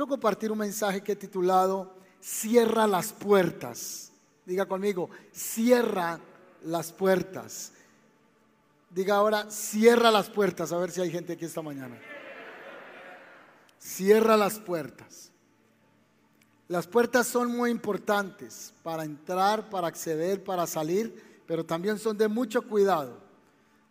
quiero compartir un mensaje que he titulado Cierra las puertas. Diga conmigo, cierra las puertas. Diga ahora, cierra las puertas, a ver si hay gente aquí esta mañana. Cierra las puertas. Las puertas son muy importantes para entrar, para acceder, para salir, pero también son de mucho cuidado.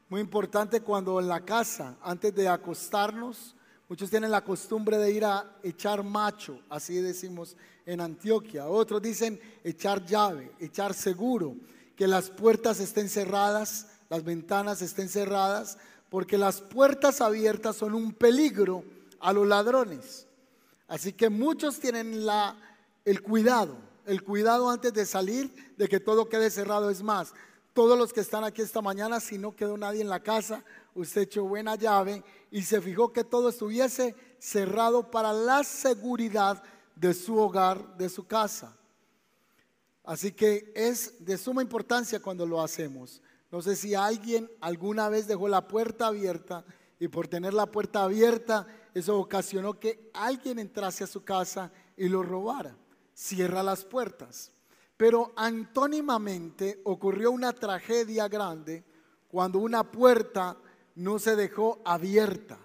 Muy importante cuando en la casa, antes de acostarnos, muchos tienen la costumbre de ir a echar macho, así decimos en Antioquia. Otros dicen echar llave, echar seguro, que las puertas estén cerradas, las ventanas estén cerradas, porque las puertas abiertas son un peligro a los ladrones. Así que muchos tienen la, el cuidado, el cuidado antes de salir de que todo quede cerrado. Es más, todos los que están aquí esta mañana, si no quedó nadie en la casa, usted echó buena llave y se fijó que todo estuviese cerrado para la seguridad de su hogar, de su casa. Así que es de suma importancia cuando lo hacemos. No sé si alguien alguna vez dejó la puerta abierta y por tener la puerta abierta eso ocasionó que alguien entrase a su casa y lo robara. Cierra las puertas. Pero antónimamente ocurrió una tragedia grande cuando una puerta no se dejó abierta.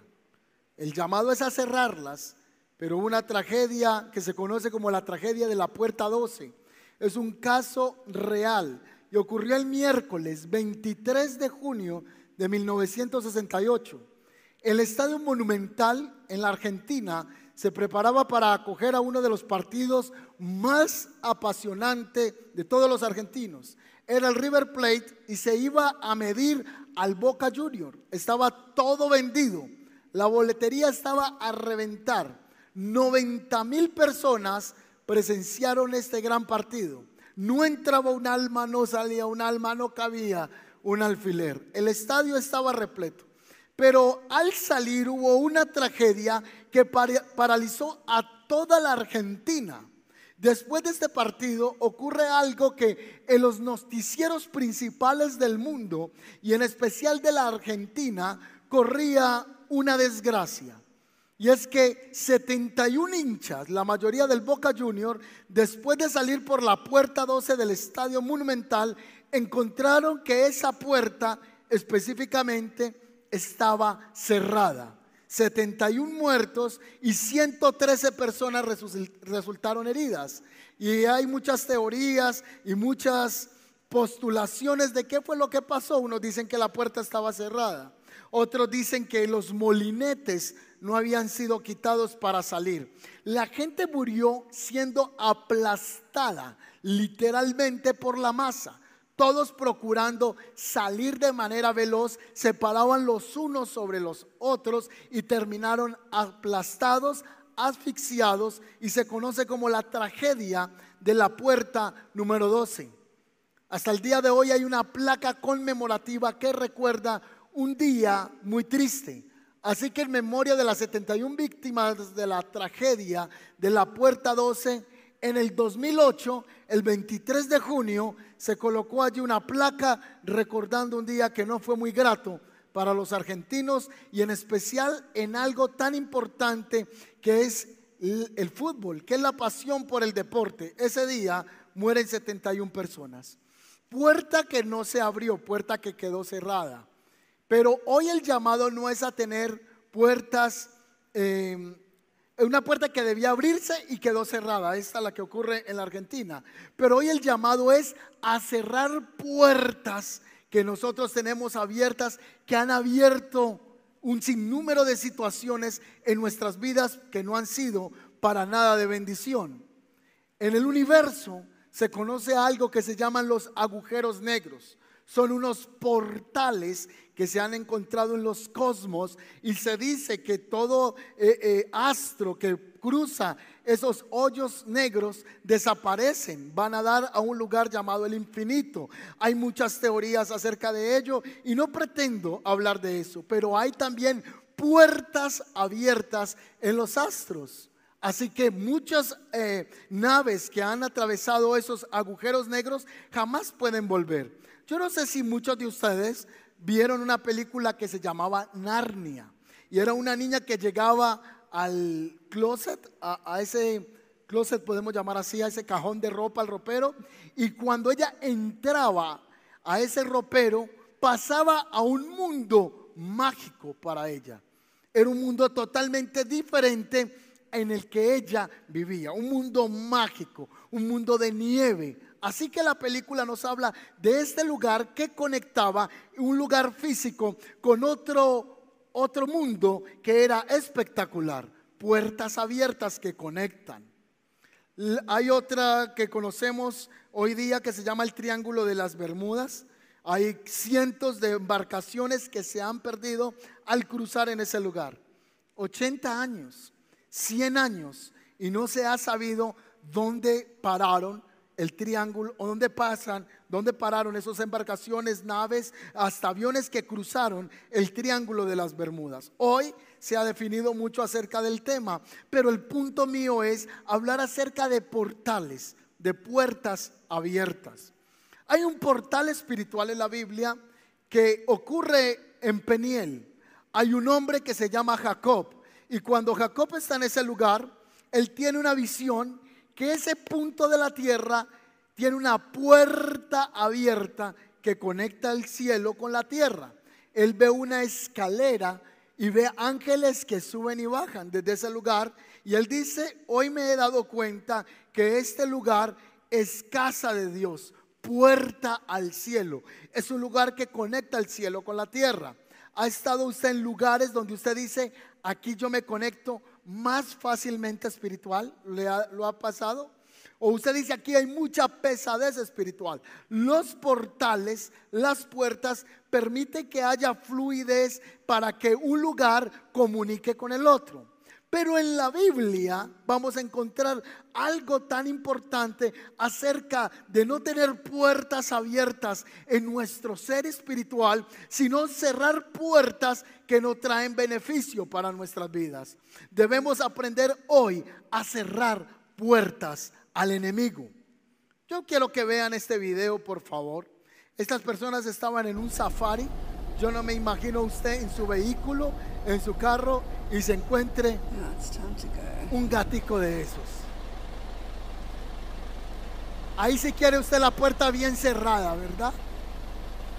El llamado es a cerrarlas, pero una tragedia que se conoce como la tragedia de la puerta 12 es un caso real y ocurrió el miércoles 23 de junio de 1968. El Estadio Monumental en la Argentina se preparaba para acoger a uno de los partidos más apasionantes de todos los argentinos. Era el River Plate y se iba a medir al Boca Junior. Estaba todo vendido. La boletería estaba a reventar. 90 mil personas presenciaron este gran partido. No entraba un alma, no salía un alma, no cabía un alfiler. El estadio estaba repleto. Pero al salir hubo una tragedia que paralizó a toda la Argentina. Después de este partido ocurre algo que en los noticieros principales del mundo y en especial de la Argentina corría una desgracia. Y es que 71 hinchas, la mayoría del Boca Junior, después de salir por la puerta 12 del Estadio Monumental, encontraron que esa puerta específicamente estaba cerrada. 71 muertos y 113 personas resultaron heridas. Y hay muchas teorías y muchas postulaciones de qué fue lo que pasó. Unos dicen que la puerta estaba cerrada. Otros dicen que los molinetes no habían sido quitados para salir. La gente murió siendo aplastada literalmente por la masa todos procurando salir de manera veloz, se paraban los unos sobre los otros y terminaron aplastados, asfixiados y se conoce como la tragedia de la puerta número 12. Hasta el día de hoy hay una placa conmemorativa que recuerda un día muy triste. Así que en memoria de las 71 víctimas de la tragedia de la puerta 12, en el 2008, el 23 de junio, se colocó allí una placa recordando un día que no fue muy grato para los argentinos y en especial en algo tan importante que es el fútbol, que es la pasión por el deporte. Ese día mueren 71 personas. Puerta que no se abrió, puerta que quedó cerrada. Pero hoy el llamado no es a tener puertas eh, una puerta que debía abrirse y quedó cerrada. Esta es la que ocurre en la Argentina. Pero hoy el llamado es a cerrar puertas que nosotros tenemos abiertas, que han abierto un sinnúmero de situaciones en nuestras vidas que no han sido para nada de bendición. En el universo se conoce algo que se llaman los agujeros negros. Son unos portales que se han encontrado en los cosmos y se dice que todo eh, eh, astro que cruza esos hoyos negros desaparecen, van a dar a un lugar llamado el infinito. Hay muchas teorías acerca de ello y no pretendo hablar de eso, pero hay también puertas abiertas en los astros. Así que muchas eh, naves que han atravesado esos agujeros negros jamás pueden volver. Yo no sé si muchos de ustedes vieron una película que se llamaba Narnia. Y era una niña que llegaba al closet, a, ese closet podemos llamar así, a ese cajón de ropa, al ropero, y cuando ella entraba a ese ropero, pasaba a un mundo mágico para ella. Era un mundo totalmente diferente en el que ella vivía, un mundo mágico, un mundo de nieve. Así que la película nos habla de este lugar que conectaba un lugar físico con otro, otro mundo que era espectacular, puertas abiertas que conectan. Hay otra que conocemos hoy día que se llama el Triángulo de las Bermudas. Hay cientos de embarcaciones que se han perdido al cruzar en ese lugar. 80 años 100 años y no se ha sabido dónde pararon el triángulo o dónde pasan, dónde pararon esas embarcaciones, naves, hasta aviones que cruzaron el triángulo de las Bermudas. Hoy se ha definido mucho acerca del tema, pero el punto mío es hablar acerca de portales, de puertas abiertas. Hay un portal espiritual en la Biblia que ocurre en Peniel. Hay un hombre que se llama Jacob y cuando Jacob está en ese lugar, él tiene una visión que ese punto de la tierra tiene una puerta abierta que conecta el cielo con la tierra. Él ve una escalera y ve ángeles que suben y bajan desde ese lugar. Y él dice, hoy me he dado cuenta que este lugar es casa de Dios, puerta al cielo. Es un lugar que conecta el cielo con la tierra. ¿Ha estado usted en lugares donde usted dice, aquí yo me conecto más fácilmente espiritual? ¿Lo ha pasado? O usted dice, aquí hay mucha pesadez espiritual. Los portales, las puertas, permiten que haya fluidez para que un lugar comunique con el otro. Pero en la Biblia vamos a encontrar algo tan importante acerca de no tener puertas abiertas en nuestro ser espiritual, sino cerrar puertas que no traen beneficio para nuestras vidas. Debemos aprender hoy a cerrar puertas al enemigo. Yo quiero que vean este video, por favor. Estas personas estaban en un safari. Yo no me imagino usted en su vehículo, en su carro y se encuentre un gatico de esos. Ahí si quiere usted la puerta bien cerrada, ¿verdad?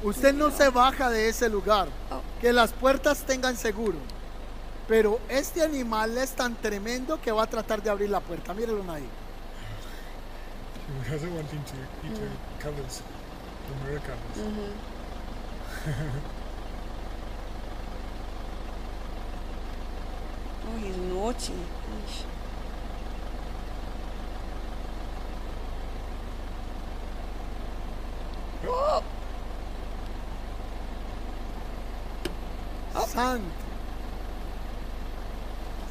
Usted no se baja de ese lugar. Oh. Que las puertas tengan seguro. Pero este animal es tan tremendo que va a tratar de abrir la puerta. Mírenlo ahí. Naughty. Oh. Santo.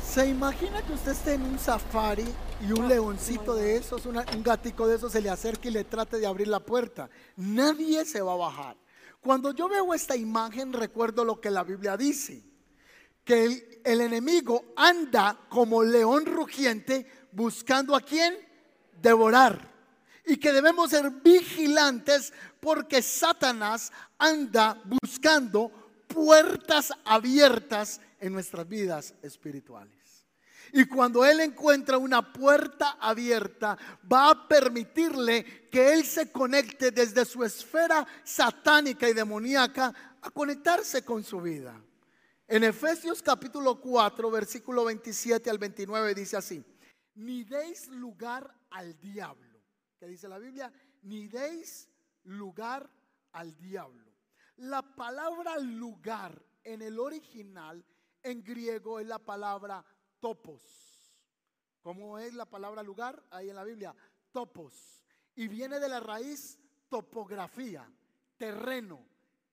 ¿Se imagina que usted esté en un safari y un leoncito de esos, un gatico de esos se le acerque y le trate de abrir la puerta? Nadie se va a bajar. Cuando yo veo esta imagen recuerdo lo que la Biblia dice que el, enemigo anda como león rugiente buscando a quién devorar. Y que debemos ser vigilantes porque Satanás anda buscando puertas abiertas en nuestras vidas espirituales. Y cuando Él encuentra una puerta abierta, va a permitirle que Él se conecte desde su esfera satánica y demoníaca a conectarse con su vida. En Efesios capítulo 4, versículo 27 al 29 dice así, ni deis lugar al diablo. ¿Qué dice la Biblia? Ni deis lugar al diablo. La palabra lugar en el original en griego es la palabra topos. ¿Cómo es la palabra lugar? Ahí en la Biblia, topos. Y viene de la raíz topografía, terreno,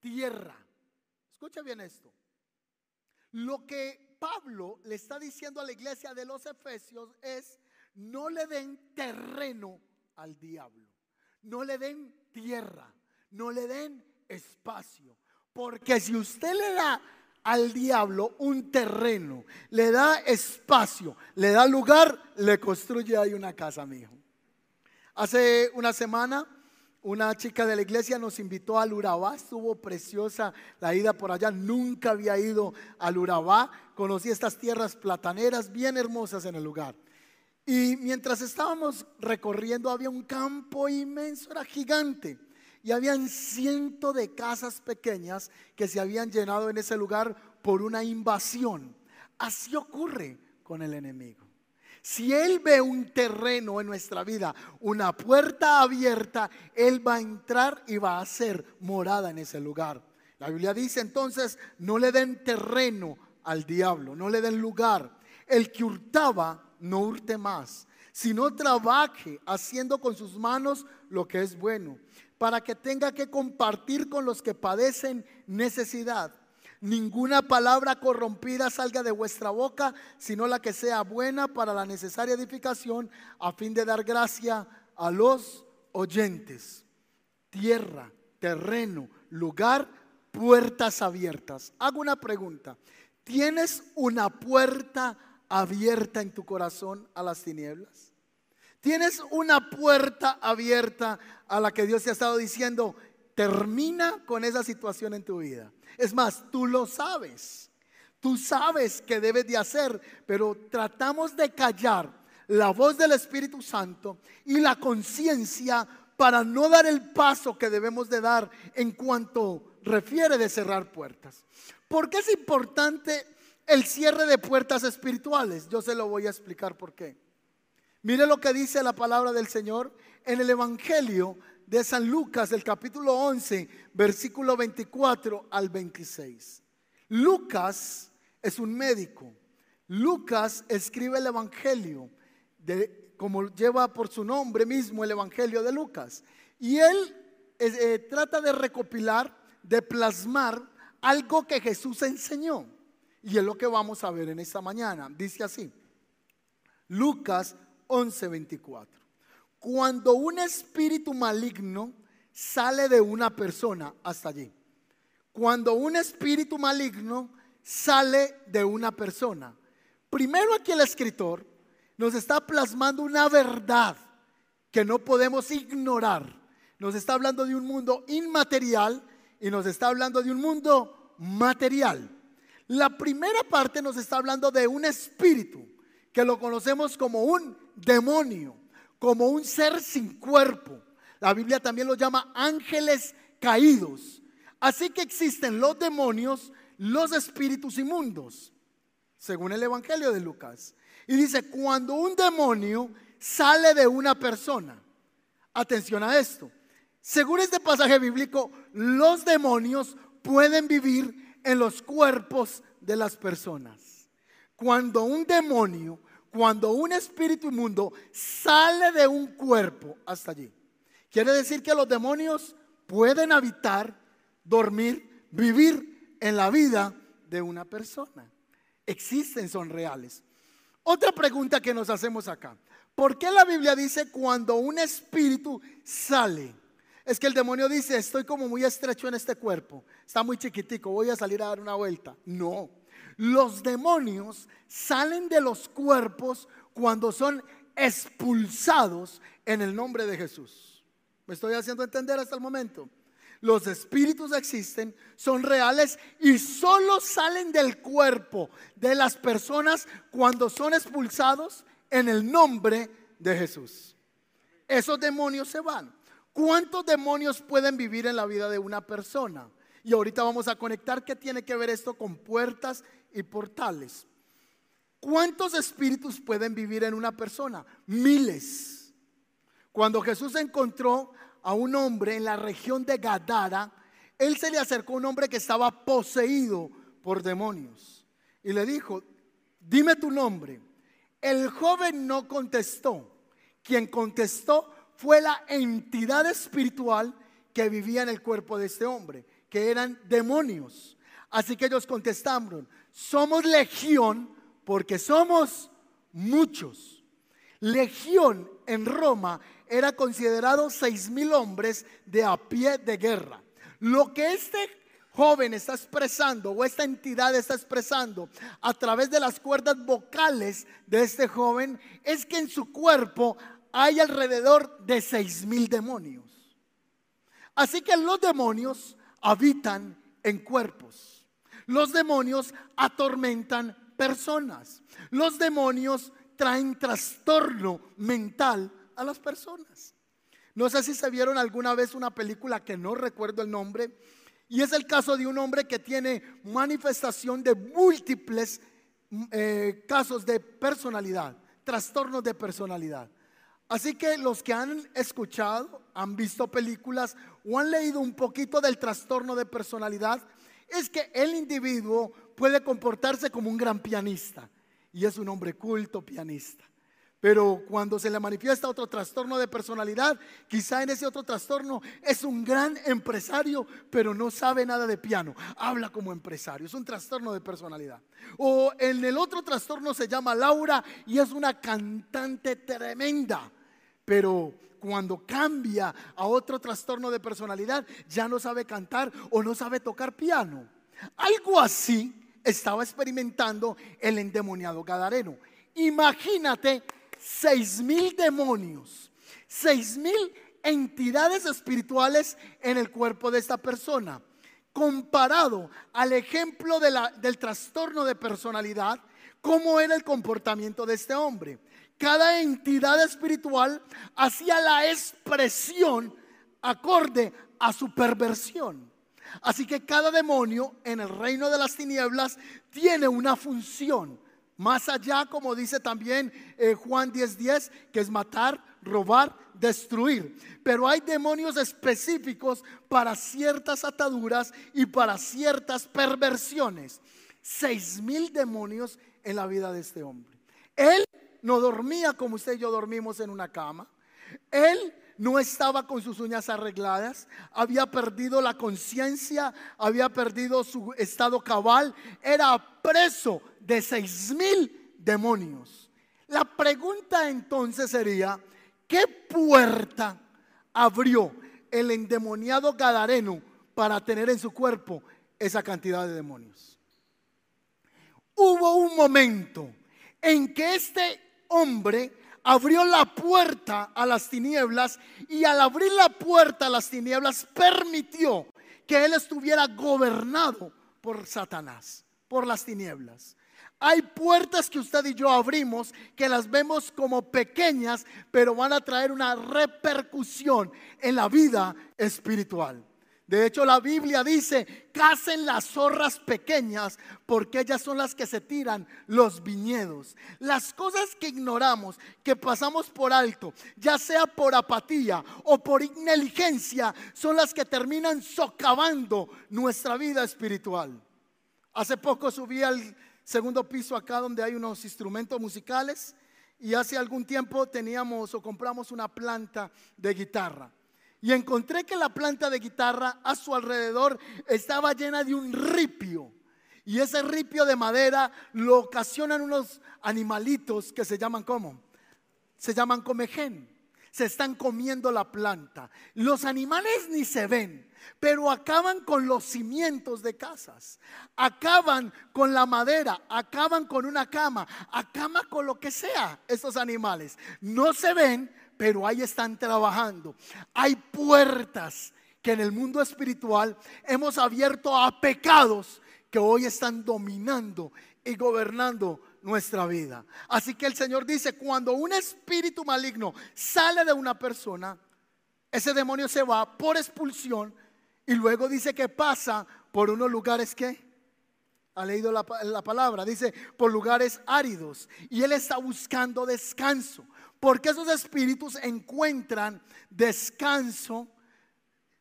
tierra. Escucha bien esto. Lo que Pablo le está diciendo a la iglesia de los Efesios es, no le den terreno al diablo, no le den tierra, no le den espacio, porque si usted le da al diablo un terreno, le da espacio, le da lugar, le construye ahí una casa, mi hijo. Hace una semana una chica de la iglesia nos invitó al Urabá, estuvo preciosa la ida por allá, nunca había ido al Urabá, conocí estas tierras plataneras bien hermosas en el lugar. Y mientras estábamos recorriendo había un campo inmenso, era gigante, y habían cientos de casas pequeñas que se habían llenado en ese lugar por una invasión. Así ocurre con el enemigo. Si Él ve un terreno en nuestra vida, una puerta abierta, Él va a entrar y va a hacer morada en ese lugar. La Biblia dice entonces, no le den terreno al diablo, no le den lugar. El que hurtaba, no hurte más, sino trabaje haciendo con sus manos lo que es bueno, para que tenga que compartir con los que padecen necesidad. Ninguna palabra corrompida salga de vuestra boca, sino la que sea buena para la necesaria edificación, a fin de dar gracia a los oyentes. Tierra, terreno, lugar, puertas abiertas. Hago una pregunta. ¿Tienes una puerta abierta en tu corazón a las tinieblas? ¿Tienes una puerta abierta a la que Dios te ha estado diciendo, termina con esa situación en tu vida? Es más, tú lo sabes. Tú sabes que debes de hacer, pero tratamos de callar la voz del Espíritu Santo y la conciencia para no dar el paso que debemos de dar en cuanto refiere de cerrar puertas. ¿Por qué es importante el cierre de puertas espirituales? Yo se lo voy a explicar por qué. Mire lo que dice la palabra del Señor en el Evangelio de San Lucas, del capítulo 11, versículo 24 al 26. Lucas es un médico. Lucas escribe el Evangelio, como lleva por su nombre mismo el Evangelio de Lucas. Y él eh, trata de recopilar, de plasmar algo que Jesús enseñó. Y es lo que vamos a ver en esta mañana. Dice así, Lucas 11:24. Cuando un espíritu maligno sale de una persona, hasta allí. Cuando un espíritu maligno sale de una persona. Primero aquí el escritor nos está plasmando una verdad que no podemos ignorar. Nos está hablando de un mundo inmaterial y nos está hablando de un mundo material. La primera parte nos está hablando de un espíritu que lo conocemos como un demonio como un ser sin cuerpo. La Biblia también lo llama ángeles caídos. Así que existen los demonios, los espíritus inmundos, según el Evangelio de Lucas. Y dice, cuando un demonio sale de una persona, atención a esto, según este pasaje bíblico, los demonios pueden vivir en los cuerpos de las personas. Cuando un demonio cuando un espíritu inmundo sale de un cuerpo hasta allí. Quiere decir que los demonios pueden habitar, dormir, vivir en la vida de una persona. Existen, son reales. Otra pregunta que nos hacemos acá. ¿Por qué la Biblia dice cuando un espíritu sale? Es que el demonio dice, estoy como muy estrecho en este cuerpo, está muy chiquitico, voy a salir a dar una vuelta. No, los demonios salen de los cuerpos cuando son expulsados en el nombre de Jesús. ¿Me estoy haciendo entender hasta el momento? Los espíritus existen, son reales y solo salen del cuerpo de las personas cuando son expulsados en el nombre de Jesús. Esos demonios se van. ¿Cuántos demonios pueden vivir en la vida de una persona? Y ahorita vamos a conectar qué tiene que ver esto con puertas y portales. ¿Cuántos espíritus pueden vivir en una persona? Miles. Cuando Jesús encontró a un hombre en la región de Gadara, él se le acercó a un hombre que estaba poseído por demonios y le dijo, dime tu nombre. El joven no contestó. Quien contestó fue la entidad espiritual que vivía en el cuerpo de este hombre, que eran demonios. Así que ellos contestaron, somos legión porque somos muchos. Legión en Roma era considerado seis mil hombres de a pie de guerra. Lo que este joven está expresando o esta entidad está expresando a través de las cuerdas vocales de este joven es que en su cuerpo hay alrededor de seis mil demonios. Así que los demonios habitan en cuerpos. Los demonios atormentan personas. Los demonios traen trastorno mental a las personas. No sé si se vieron alguna vez una película que no recuerdo el nombre, y es el caso de un hombre que tiene manifestación de múltiples eh, casos de personalidad, trastornos de personalidad. Así que los que han escuchado, han visto películas o han leído un poquito del trastorno de personalidad, es que el individuo puede comportarse como un gran pianista y es un hombre culto pianista. Pero cuando se le manifiesta otro trastorno de personalidad, quizá en ese otro trastorno es un gran empresario, pero no sabe nada de piano. Habla como empresario, es un trastorno de personalidad. O en el otro trastorno se llama Laura y es una cantante tremenda, pero cuando cambia a otro trastorno de personalidad, ya no sabe cantar o no sabe tocar piano. Algo así estaba experimentando el endemoniado Gadareno. Imagínate seis mil demonios, seis mil entidades espirituales en el cuerpo de esta persona. Comparado al ejemplo del trastorno de personalidad, ¿cómo era el comportamiento de este hombre? Cada entidad espiritual hacía la expresión acorde a su perversión. Así que cada demonio en el reino de las tinieblas tiene una función. Más allá, como dice también eh, Juan 10:10, que es matar, robar, destruir. Pero hay demonios específicos para ciertas ataduras y para ciertas perversiones. Seis mil demonios en la vida de este hombre. Él no dormía como usted y yo dormimos en una cama. Él no estaba con sus uñas arregladas, había perdido la conciencia, había perdido su estado cabal, era preso de seis mil demonios. La pregunta entonces sería, ¿qué puerta abrió el endemoniado Gadareno para tener en su cuerpo esa cantidad de demonios? Hubo un momento en que este hombre abrió la puerta a las tinieblas y al abrir la puerta a las tinieblas permitió que él estuviera gobernado por Satanás, por las tinieblas. Hay puertas que usted y yo abrimos que las vemos como pequeñas, pero van a traer una repercusión en la vida espiritual. De hecho, la Biblia dice, casen las zorras pequeñas porque ellas son las que se tiran los viñedos. Las cosas que ignoramos, que pasamos por alto, ya sea por apatía o por negligencia, son las que terminan socavando nuestra vida espiritual. Hace poco subí al segundo piso acá donde hay unos instrumentos musicales y hace algún tiempo teníamos o compramos una planta de guitarra y encontré que la planta de guitarra a su alrededor estaba llena de un ripio. Y ese ripio de madera lo ocasionan unos animalitos que se llaman como? Se llaman comején. Se están comiendo la planta. Los animales ni se ven, pero acaban con los cimientos de casas. Acaban con la madera, acaban con una cama, acaban con lo que sea estos animales. No se ven, pero ahí están trabajando. Hay puertas que en el mundo espiritual hemos abierto a pecados que hoy están dominando y gobernando nuestra vida. Así que el Señor dice, cuando un espíritu maligno sale de una persona, ese demonio se va por expulsión y luego dice que pasa por unos lugares que ha leído la, la, palabra, dice por lugares áridos y él está buscando descanso. Porque esos espíritus encuentran descanso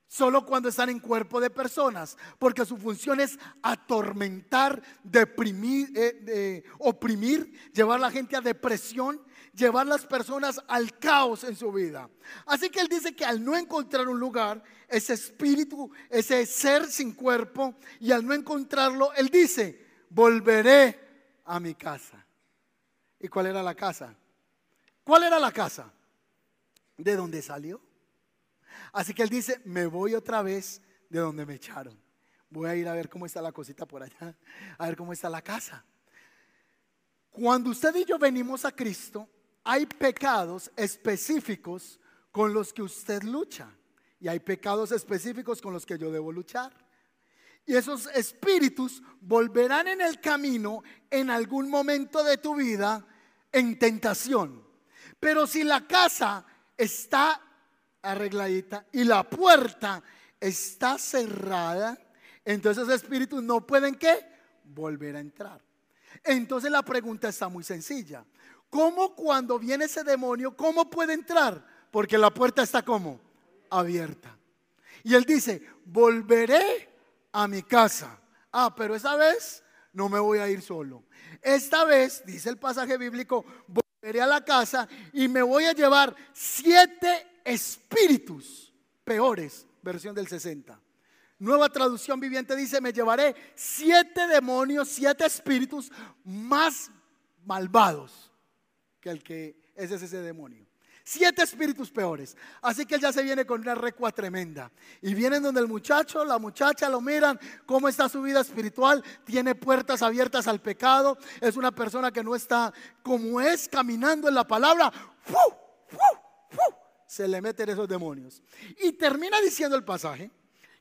solo cuando están en cuerpo de personas. Porque su función es atormentar, deprimir, eh, oprimir, llevar a la gente a depresión, llevar las personas al caos en su vida. Así que él dice que al no encontrar un lugar, ese espíritu, ese ser sin cuerpo, y al no encontrarlo, él dice, volveré a mi casa. ¿Y cuál era la casa? ¿Cuál era la casa? De donde salió. Así que él dice, me voy otra vez de donde me echaron. Voy a ir a ver cómo está la cosita por allá, a ver cómo está la casa. Cuando usted y yo venimos a Cristo, hay pecados específicos con los que usted lucha. Y hay pecados específicos con los que yo debo luchar. Y esos espíritus volverán en el camino en algún momento de tu vida en tentación. Pero si la casa está arregladita y la puerta está cerrada, entonces esos espíritus no pueden qué? Volver a entrar. Entonces la pregunta está muy sencilla. ¿Cómo cuando viene ese demonio, cómo puede entrar? Porque la puerta está como abierta. Y él dice, volveré a mi casa. Ah, pero esa vez no me voy a ir solo. Esta vez, dice el pasaje bíblico, volveré a la casa y me voy a llevar siete espíritus peores, versión del 60. Nueva traducción viviente dice, me llevaré siete demonios, siete espíritus más malvados que el que es ese demonio. Siete espíritus peores. Así que él ya se viene con una recua tremenda. Y vienen donde el muchacho, la muchacha lo miran, cómo está su vida espiritual. Tiene puertas abiertas al pecado. Es una persona que no está como es caminando en la palabra. Se le meten esos demonios. Y termina diciendo el pasaje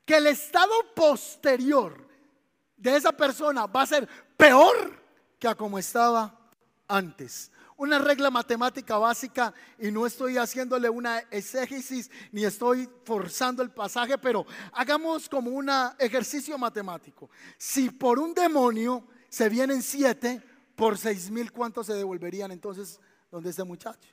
que el estado posterior de esa persona va a ser peor que a como estaba antes. Una regla matemática básica y no estoy haciéndole una exégesis ni estoy forzando el pasaje, pero hagamos como un ejercicio matemático. Si por un demonio se vienen siete, por seis mil, ¿cuántos se devolverían entonces donde este muchacho?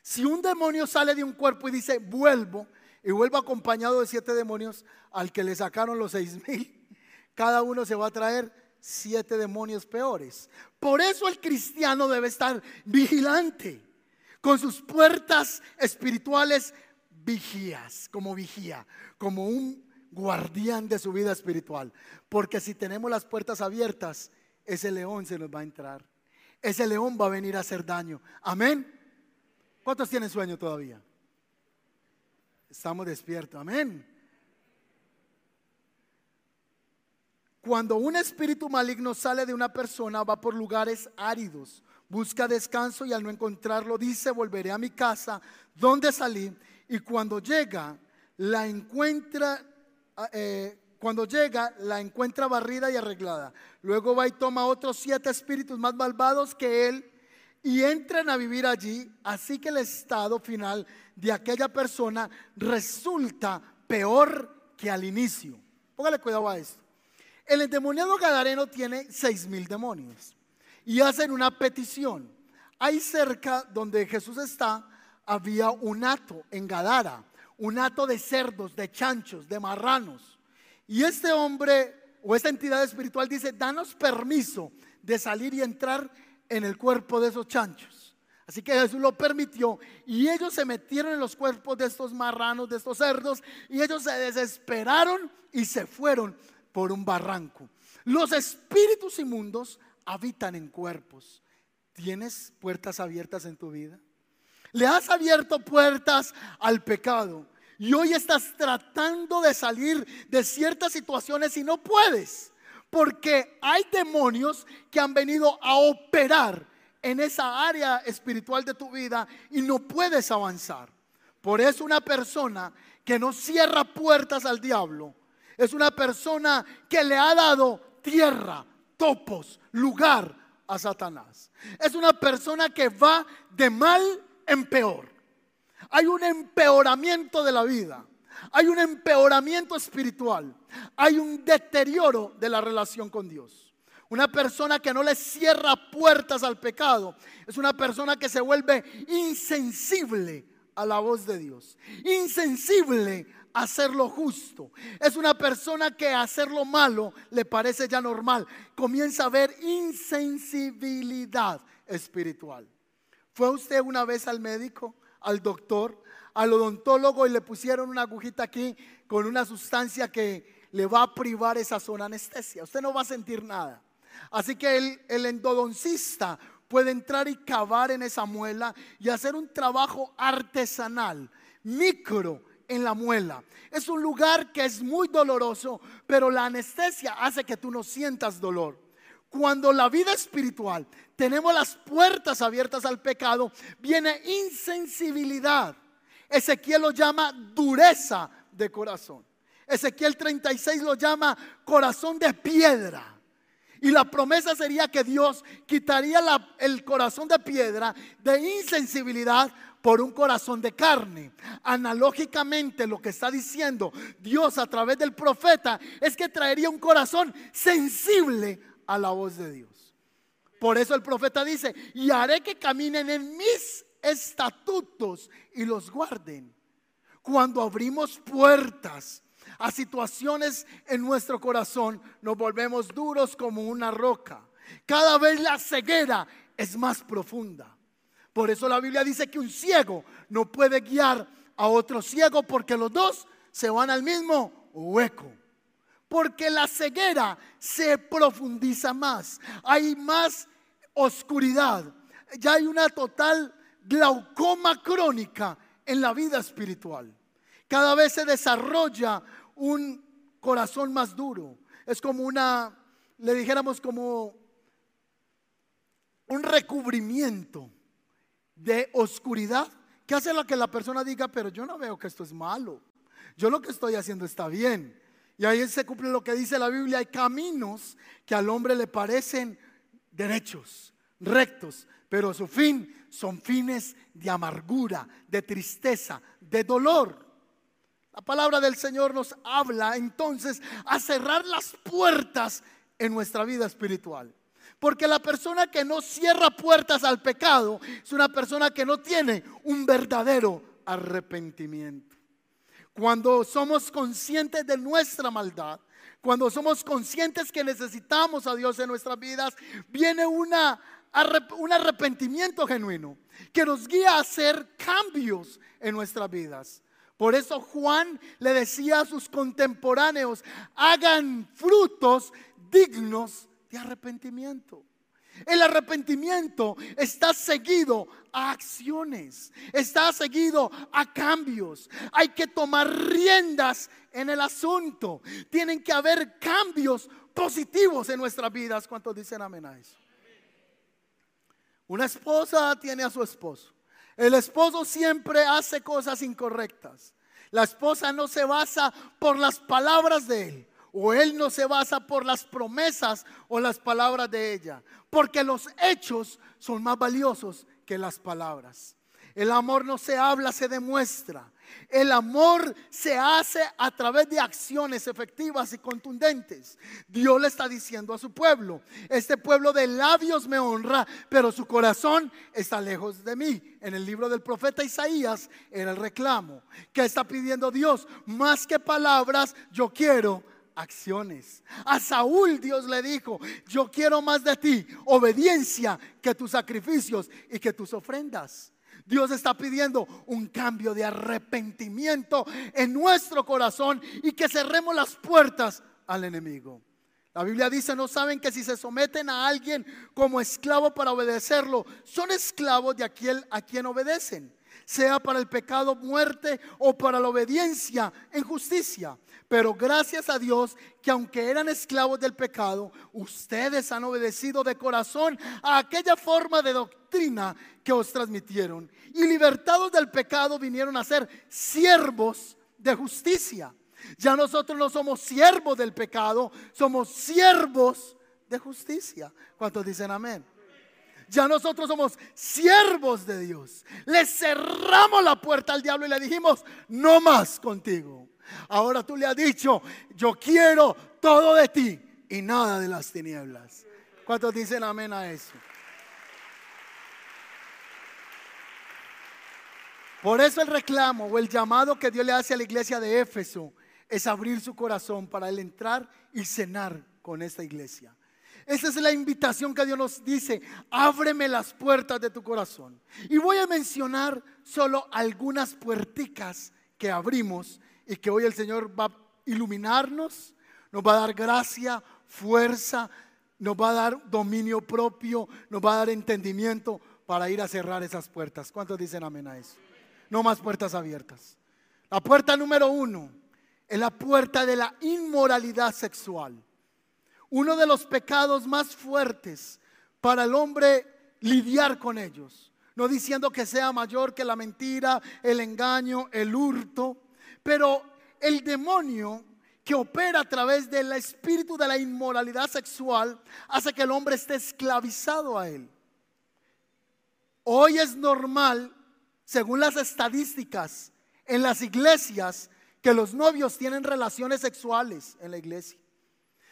Si un demonio sale de un cuerpo y dice, vuelvo, y vuelvo acompañado de siete demonios al que le sacaron los seis mil, cada uno se va a traer siete demonios peores. Por eso el cristiano debe estar vigilante, con sus puertas espirituales vigías, como vigía, como un guardián de su vida espiritual. Porque si tenemos las puertas abiertas, ese león se nos va a entrar. Ese león va a venir a hacer daño. Amén. ¿Cuántos tienen sueño todavía? Estamos despiertos, amén. Cuando un espíritu maligno sale de una persona, va por lugares áridos, busca descanso y al no encontrarlo dice, volveré a mi casa donde salí. Y cuando llega, la encuentra, eh, cuando llega, la encuentra barrida y arreglada. Luego va y toma otros siete espíritus más malvados que él y entran a vivir allí, así que el estado final de aquella persona resulta peor que al inicio. Póngale cuidado a esto. El endemoniado gadareno tiene seis mil demonios y hacen una petición. Ahí cerca donde Jesús está había un hato en Gadara, un hato de cerdos, de chanchos, de marranos. Y este hombre o esta entidad espiritual dice, danos permiso de salir y entrar en el cuerpo de esos chanchos. Así que Jesús lo permitió y ellos se metieron en los cuerpos de estos marranos, de estos cerdos, y ellos se desesperaron y se fueron por un barranco. Los espíritus inmundos habitan en cuerpos. ¿Tienes puertas abiertas en tu vida? Le has abierto puertas al pecado y hoy estás tratando de salir de ciertas situaciones y no puedes. Porque hay demonios que han venido a operar en esa área espiritual de tu vida y no puedes avanzar. Por eso una persona que no cierra puertas al diablo es una persona que le ha dado tierra, topos, lugar a Satanás. Es una persona que va de mal en peor. Hay un empeoramiento de la vida. Hay un empeoramiento espiritual. Hay un deterioro de la relación con Dios. Una persona que no le cierra puertas al pecado es una persona que se vuelve insensible a la voz de Dios. Insensible hacer lo justo. Es una persona que hacer lo malo le parece ya normal. Comienza a ver insensibilidad espiritual. ¿Fue usted una vez al médico, al doctor, al odontólogo y le pusieron una agujita aquí con una sustancia que le va a privar esa zona anestesia. Usted no va a sentir nada. Así que el, el endodoncista puede entrar y cavar en esa muela y hacer un trabajo artesanal, micro en la muela. Es un lugar que es muy doloroso, pero la anestesia hace que tú no sientas dolor. Cuando la vida espiritual tenemos las puertas abiertas al pecado, viene insensibilidad Ezequiel lo llama dureza de corazón. Ezequiel 36 lo llama corazón de piedra. Y la promesa sería que Dios quitaría el corazón de piedra de insensibilidad por un corazón de carne. Analógicamente lo que está diciendo Dios a través del profeta es que traería un corazón sensible a la voz de Dios. Por eso el profeta dice, y haré que caminen en mis estatutos y los guarden. Cuando abrimos puertas a situaciones en nuestro corazón, nos volvemos duros como una roca. Cada vez la ceguera es más profunda. Por eso la Biblia dice que un ciego no puede guiar a otro ciego porque los dos se van al mismo hueco. Porque la ceguera se profundiza más. Hay más oscuridad. Ya hay una total glaucoma crónica en la vida espiritual. Cada vez se desarrolla un corazón más duro. Es como una, le dijéramos como un recubrimiento de oscuridad que hace lo que la persona diga, pero yo no veo que esto es malo. Yo lo que estoy haciendo está bien. Y ahí se cumple lo que dice la Biblia. Hay caminos que al hombre le parecen derechos, rectos, pero su fin son fines de amargura, de tristeza, de dolor. La palabra del Señor nos habla entonces a cerrar las puertas en nuestra vida espiritual. Porque la persona que no cierra puertas al pecado es una persona que no tiene un verdadero arrepentimiento. Cuando somos conscientes de nuestra maldad, cuando somos conscientes que necesitamos a Dios en nuestras vidas, viene una, un arrepentimiento genuino que nos guía a hacer cambios en nuestras vidas. Por eso Juan le decía a sus contemporáneos, hagan frutos dignos de arrepentimiento. El arrepentimiento está seguido a acciones, está seguido a cambios. Hay que tomar riendas en el asunto. Tienen que haber cambios positivos en nuestras vidas. ¿Cuántos dicen amén a eso? Una esposa tiene a su esposo. El esposo siempre hace cosas incorrectas. La esposa no se basa por las palabras de él. O él no se basa por las promesas o las palabras de ella. Porque los hechos son más valiosos que las palabras. El amor no se habla, se demuestra. El amor se hace a través de acciones efectivas y contundentes. Dios le está diciendo a su pueblo, este pueblo de labios me honra, pero su corazón está lejos de mí. En el libro del profeta Isaías era el reclamo. que está pidiendo Dios? Más que palabras, yo quiero acciones. A Saúl Dios le dijo, yo quiero más de ti, obediencia que tus sacrificios y que tus ofrendas. Dios está pidiendo un cambio de arrepentimiento en nuestro corazón y que cerremos las puertas al enemigo. La Biblia dice, no saben que si se someten a alguien como esclavo para obedecerlo, son esclavos de aquel a quien obedecen, sea para el pecado muerte o para la obediencia en justicia. Pero gracias a Dios que aunque eran esclavos del pecado, ustedes han obedecido de corazón a aquella forma de doctrina que os transmitieron. Y libertados del pecado vinieron a ser siervos de justicia. Ya nosotros no somos siervos del pecado, somos siervos de justicia. ¿Cuántos dicen amén? Ya nosotros somos siervos de Dios. Le cerramos la puerta al diablo y le dijimos, no más contigo. Ahora tú le has dicho, yo quiero todo de ti y nada de las tinieblas. ¿Cuántos dicen amén a eso? Por eso el reclamo o el llamado que Dios le hace a la iglesia de Éfeso es abrir su corazón para él entrar y cenar con esta iglesia. Esa es la invitación que Dios nos dice, ábreme las puertas de tu corazón. Y voy a mencionar solo algunas puerticas que abrimos y que hoy el Señor va a iluminarnos, nos va a dar gracia, fuerza, nos va a dar dominio propio, nos va a dar entendimiento para ir a cerrar esas puertas. ¿Cuántos dicen amén a eso? No más puertas abiertas. La puerta número uno es la puerta de la inmoralidad sexual. Uno de los pecados más fuertes para el hombre lidiar con ellos. no diciendo que sea mayor que la mentira, el engaño, el hurto, pero el demonio que opera a través del espíritu de la inmoralidad sexual hace que el hombre esté esclavizado a él. Hoy es normal, según las estadísticas, en las iglesias, que los novios tienen relaciones sexuales en la iglesia.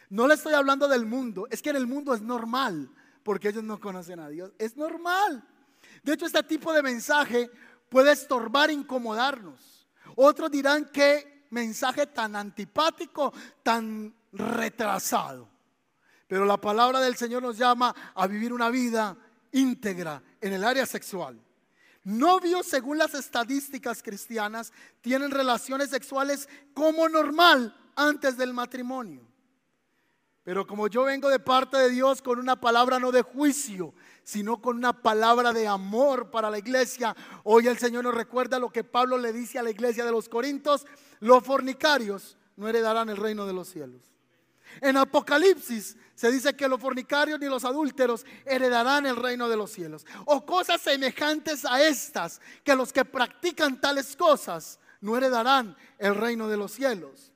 No le estoy hablando del mundo, es que en el mundo es normal, porque ellos no conocen a Dios. Es normal. De hecho, este tipo de mensaje puede estorbar, incomodarnos. Otros dirán que mensaje tan antipático, tan retrasado. Pero la palabra del Señor nos llama a vivir una vida íntegra en el área sexual. Novios, según las estadísticas cristianas, tienen relaciones sexuales como normal antes del matrimonio. Pero como yo vengo de parte de Dios con una palabra no de juicio, sino con una palabra de amor para la iglesia, hoy el Señor nos recuerda lo que Pablo le dice a la iglesia de los Corintios, los fornicarios no heredarán el reino de los cielos. En Apocalipsis se dice que los fornicarios ni los adúlteros heredarán el reino de los cielos. O cosas semejantes a estas, que los que practican tales cosas no heredarán el reino de los cielos.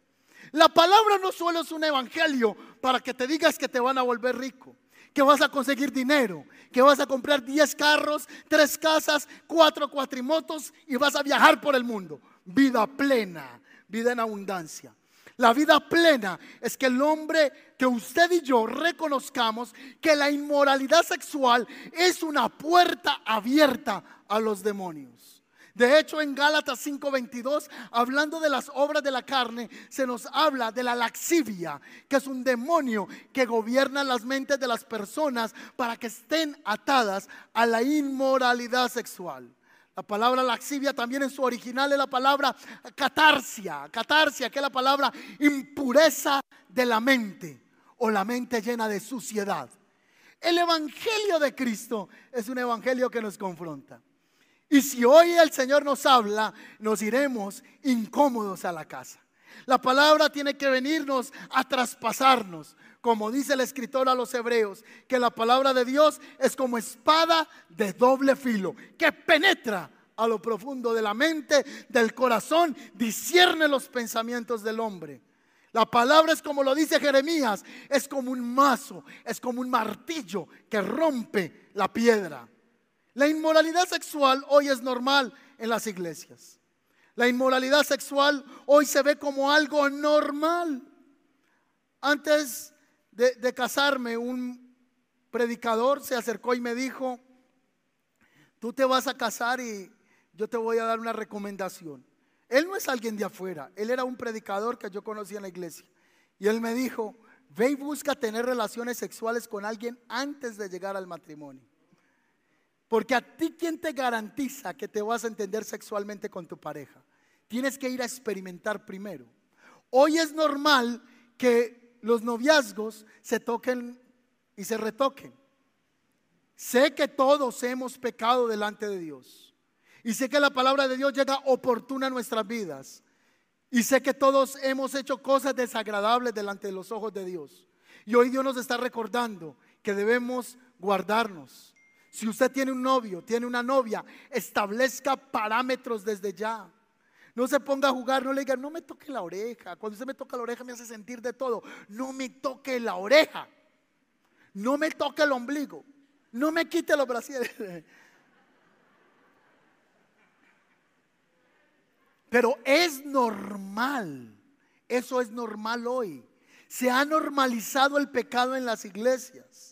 La palabra no solo es un evangelio para que te digas que te van a volver rico, que vas a conseguir dinero, que vas a comprar 10 carros, 3 casas, 4 cuatrimotos y vas a viajar por el mundo. Vida plena, vida en abundancia. La vida plena es que el hombre, que usted y yo reconozcamos que la inmoralidad sexual es una puerta abierta a los demonios. De hecho, en Gálatas 5:22, hablando de las obras de la carne, se nos habla de la laxivia, que es un demonio que gobierna las mentes de las personas para que estén atadas a la inmoralidad sexual. La palabra laxivia también en su original es la palabra catarsia, catarsia, que es la palabra impureza de la mente o la mente llena de suciedad. El Evangelio de Cristo es un Evangelio que nos confronta. Y si hoy el Señor nos habla, nos iremos incómodos a la casa. La palabra tiene que venirnos a traspasarnos, como dice el escritor a los hebreos, que la palabra de Dios es como espada de doble filo, que penetra a lo profundo de la mente, del corazón, discierne los pensamientos del hombre. La palabra es como lo dice Jeremías, es como un mazo, es como un martillo que rompe la piedra. La inmoralidad sexual hoy es normal en las iglesias. La inmoralidad sexual hoy se ve como algo normal. Antes de, casarme, un predicador se acercó y me dijo, tú te vas a casar y yo te voy a dar una recomendación. Él no es alguien de afuera, él era un predicador que yo conocía en la iglesia. Y él me dijo, ve y busca tener relaciones sexuales con alguien antes de llegar al matrimonio. Porque a ti, ¿quién te garantiza que te vas a entender sexualmente con tu pareja? Tienes que ir a experimentar primero. Hoy es normal que los noviazgos se toquen y se retoquen. Sé que todos hemos pecado delante de Dios. Y sé que la palabra de Dios llega oportuna a nuestras vidas. Y sé que todos hemos hecho cosas desagradables delante de los ojos de Dios. Y hoy Dios nos está recordando que debemos guardarnos si usted tiene un novio, tiene una novia, establezca parámetros desde ya. No se ponga a jugar, no le diga, no me toque la oreja. Cuando usted me toca la oreja me hace sentir de todo. No me toque la oreja. No me toque el ombligo. No me quite los brasieres. Pero es normal. Eso es normal hoy. Se ha normalizado el pecado en las iglesias.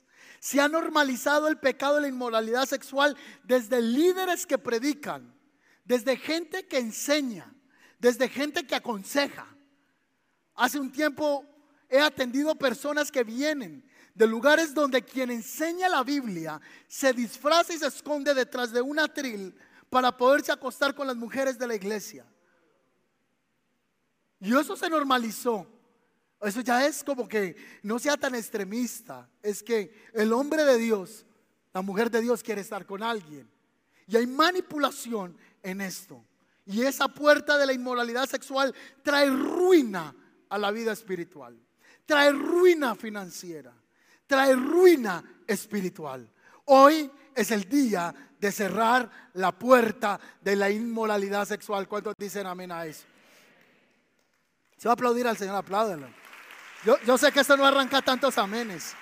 Se ha normalizado el pecado de la inmoralidad sexual desde líderes que predican, desde gente que enseña, desde gente que aconseja. Hace un tiempo he atendido personas que vienen de lugares donde quien enseña la Biblia se disfraza y se esconde detrás de un atril para poderse acostar con las mujeres de la iglesia. Y eso se normalizó. Eso ya es como que no sea tan extremista. Es que el hombre de Dios, la mujer de Dios quiere estar con alguien. Y hay manipulación en esto. Y esa puerta de la inmoralidad sexual trae ruina a la vida espiritual. Trae ruina financiera. Trae ruina espiritual. Hoy es el día de cerrar la puerta de la inmoralidad sexual. ¿Cuántos dicen amén a eso? Se va a aplaudir al Señor, apláudelo. Yo, sé que esto no arranca tantos amenes.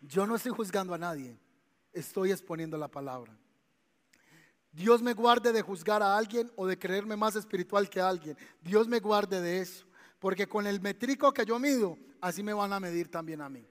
Yo no estoy juzgando a nadie, estoy exponiendo la palabra. Dios me guarde de juzgar a alguien o de creerme más espiritual que alguien. Dios me guarde de eso. Porque con el metrico que yo mido, así me van a medir también a mí.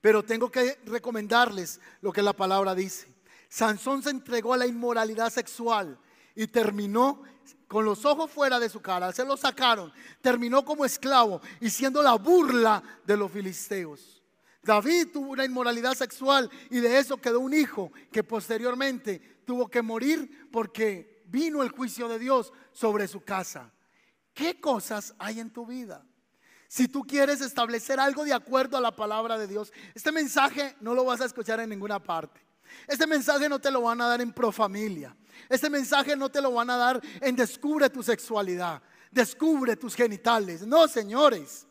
Pero tengo que recomendarles lo que la palabra dice. Sansón se entregó a la inmoralidad sexual y terminó con los ojos fuera de su cara. Se lo sacaron. Terminó como esclavo y siendo la burla de los filisteos. David tuvo una inmoralidad sexual y de eso quedó un hijo que posteriormente tuvo que morir porque vino el juicio de Dios sobre su casa. ¿Qué cosas hay en tu vida? Si tú quieres establecer algo de acuerdo a la palabra de Dios, este mensaje no lo vas a escuchar en ninguna parte. Este mensaje no te lo van a dar en profamilia. Este mensaje no te lo van a dar en descubre tu sexualidad, descubre tus genitales. No, señores.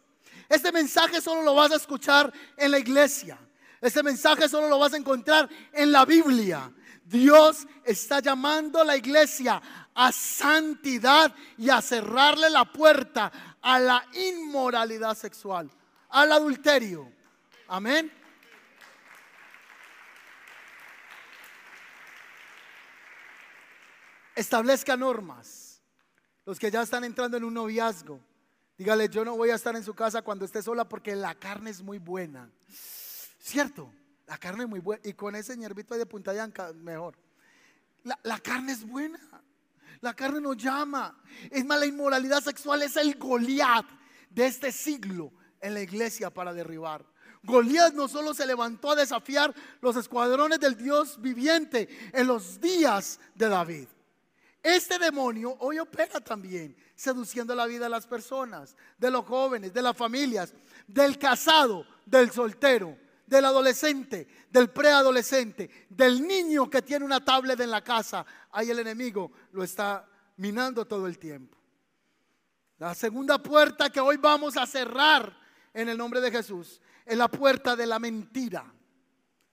Este mensaje solo lo vas a escuchar en la iglesia. Este mensaje solo lo vas a encontrar en la Biblia. Dios está llamando a la iglesia a santidad y a cerrarle la puerta a la inmoralidad sexual, al adulterio. Amén. Establezca normas. Los que ya están entrando en un noviazgo, Dígale, yo no voy a estar en su casa cuando esté sola porque la carne es muy buena. ¿Cierto? La carne es muy buena. Y con ese ñerbito de punta anca, mejor. La, carne es buena. La carne nos llama. Es más, la inmoralidad sexual es el Goliat de este siglo en la iglesia para derribar. Goliat no solo se levantó a desafiar los escuadrones del Dios viviente en los días de David. Este demonio hoy opera también seduciendo la vida de las personas, de los jóvenes, de las familias, del casado, del soltero, del adolescente, del preadolescente, del niño que tiene una tablet en la casa. Ahí el enemigo lo está minando todo el tiempo. La segunda puerta que hoy vamos a cerrar en el nombre de Jesús es la puerta de la mentira.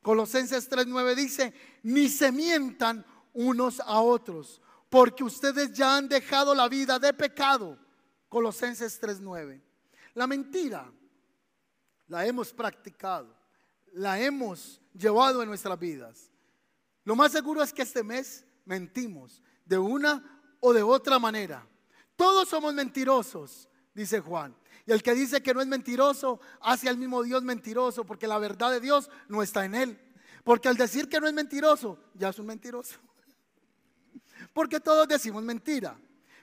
Colosenses 3:9 dice, ni se mientan unos a otros porque ustedes ya han dejado la vida de pecado. Colosenses 3:9. La mentira la hemos practicado, la hemos llevado en nuestras vidas. Lo más seguro es que este mes mentimos de una o de otra manera. Todos somos mentirosos, dice Juan. Y el que dice que no es mentiroso, hace al mismo Dios mentiroso, porque la verdad de Dios no está en él. Porque al decir que no es mentiroso, ya es un mentiroso porque todos decimos mentira.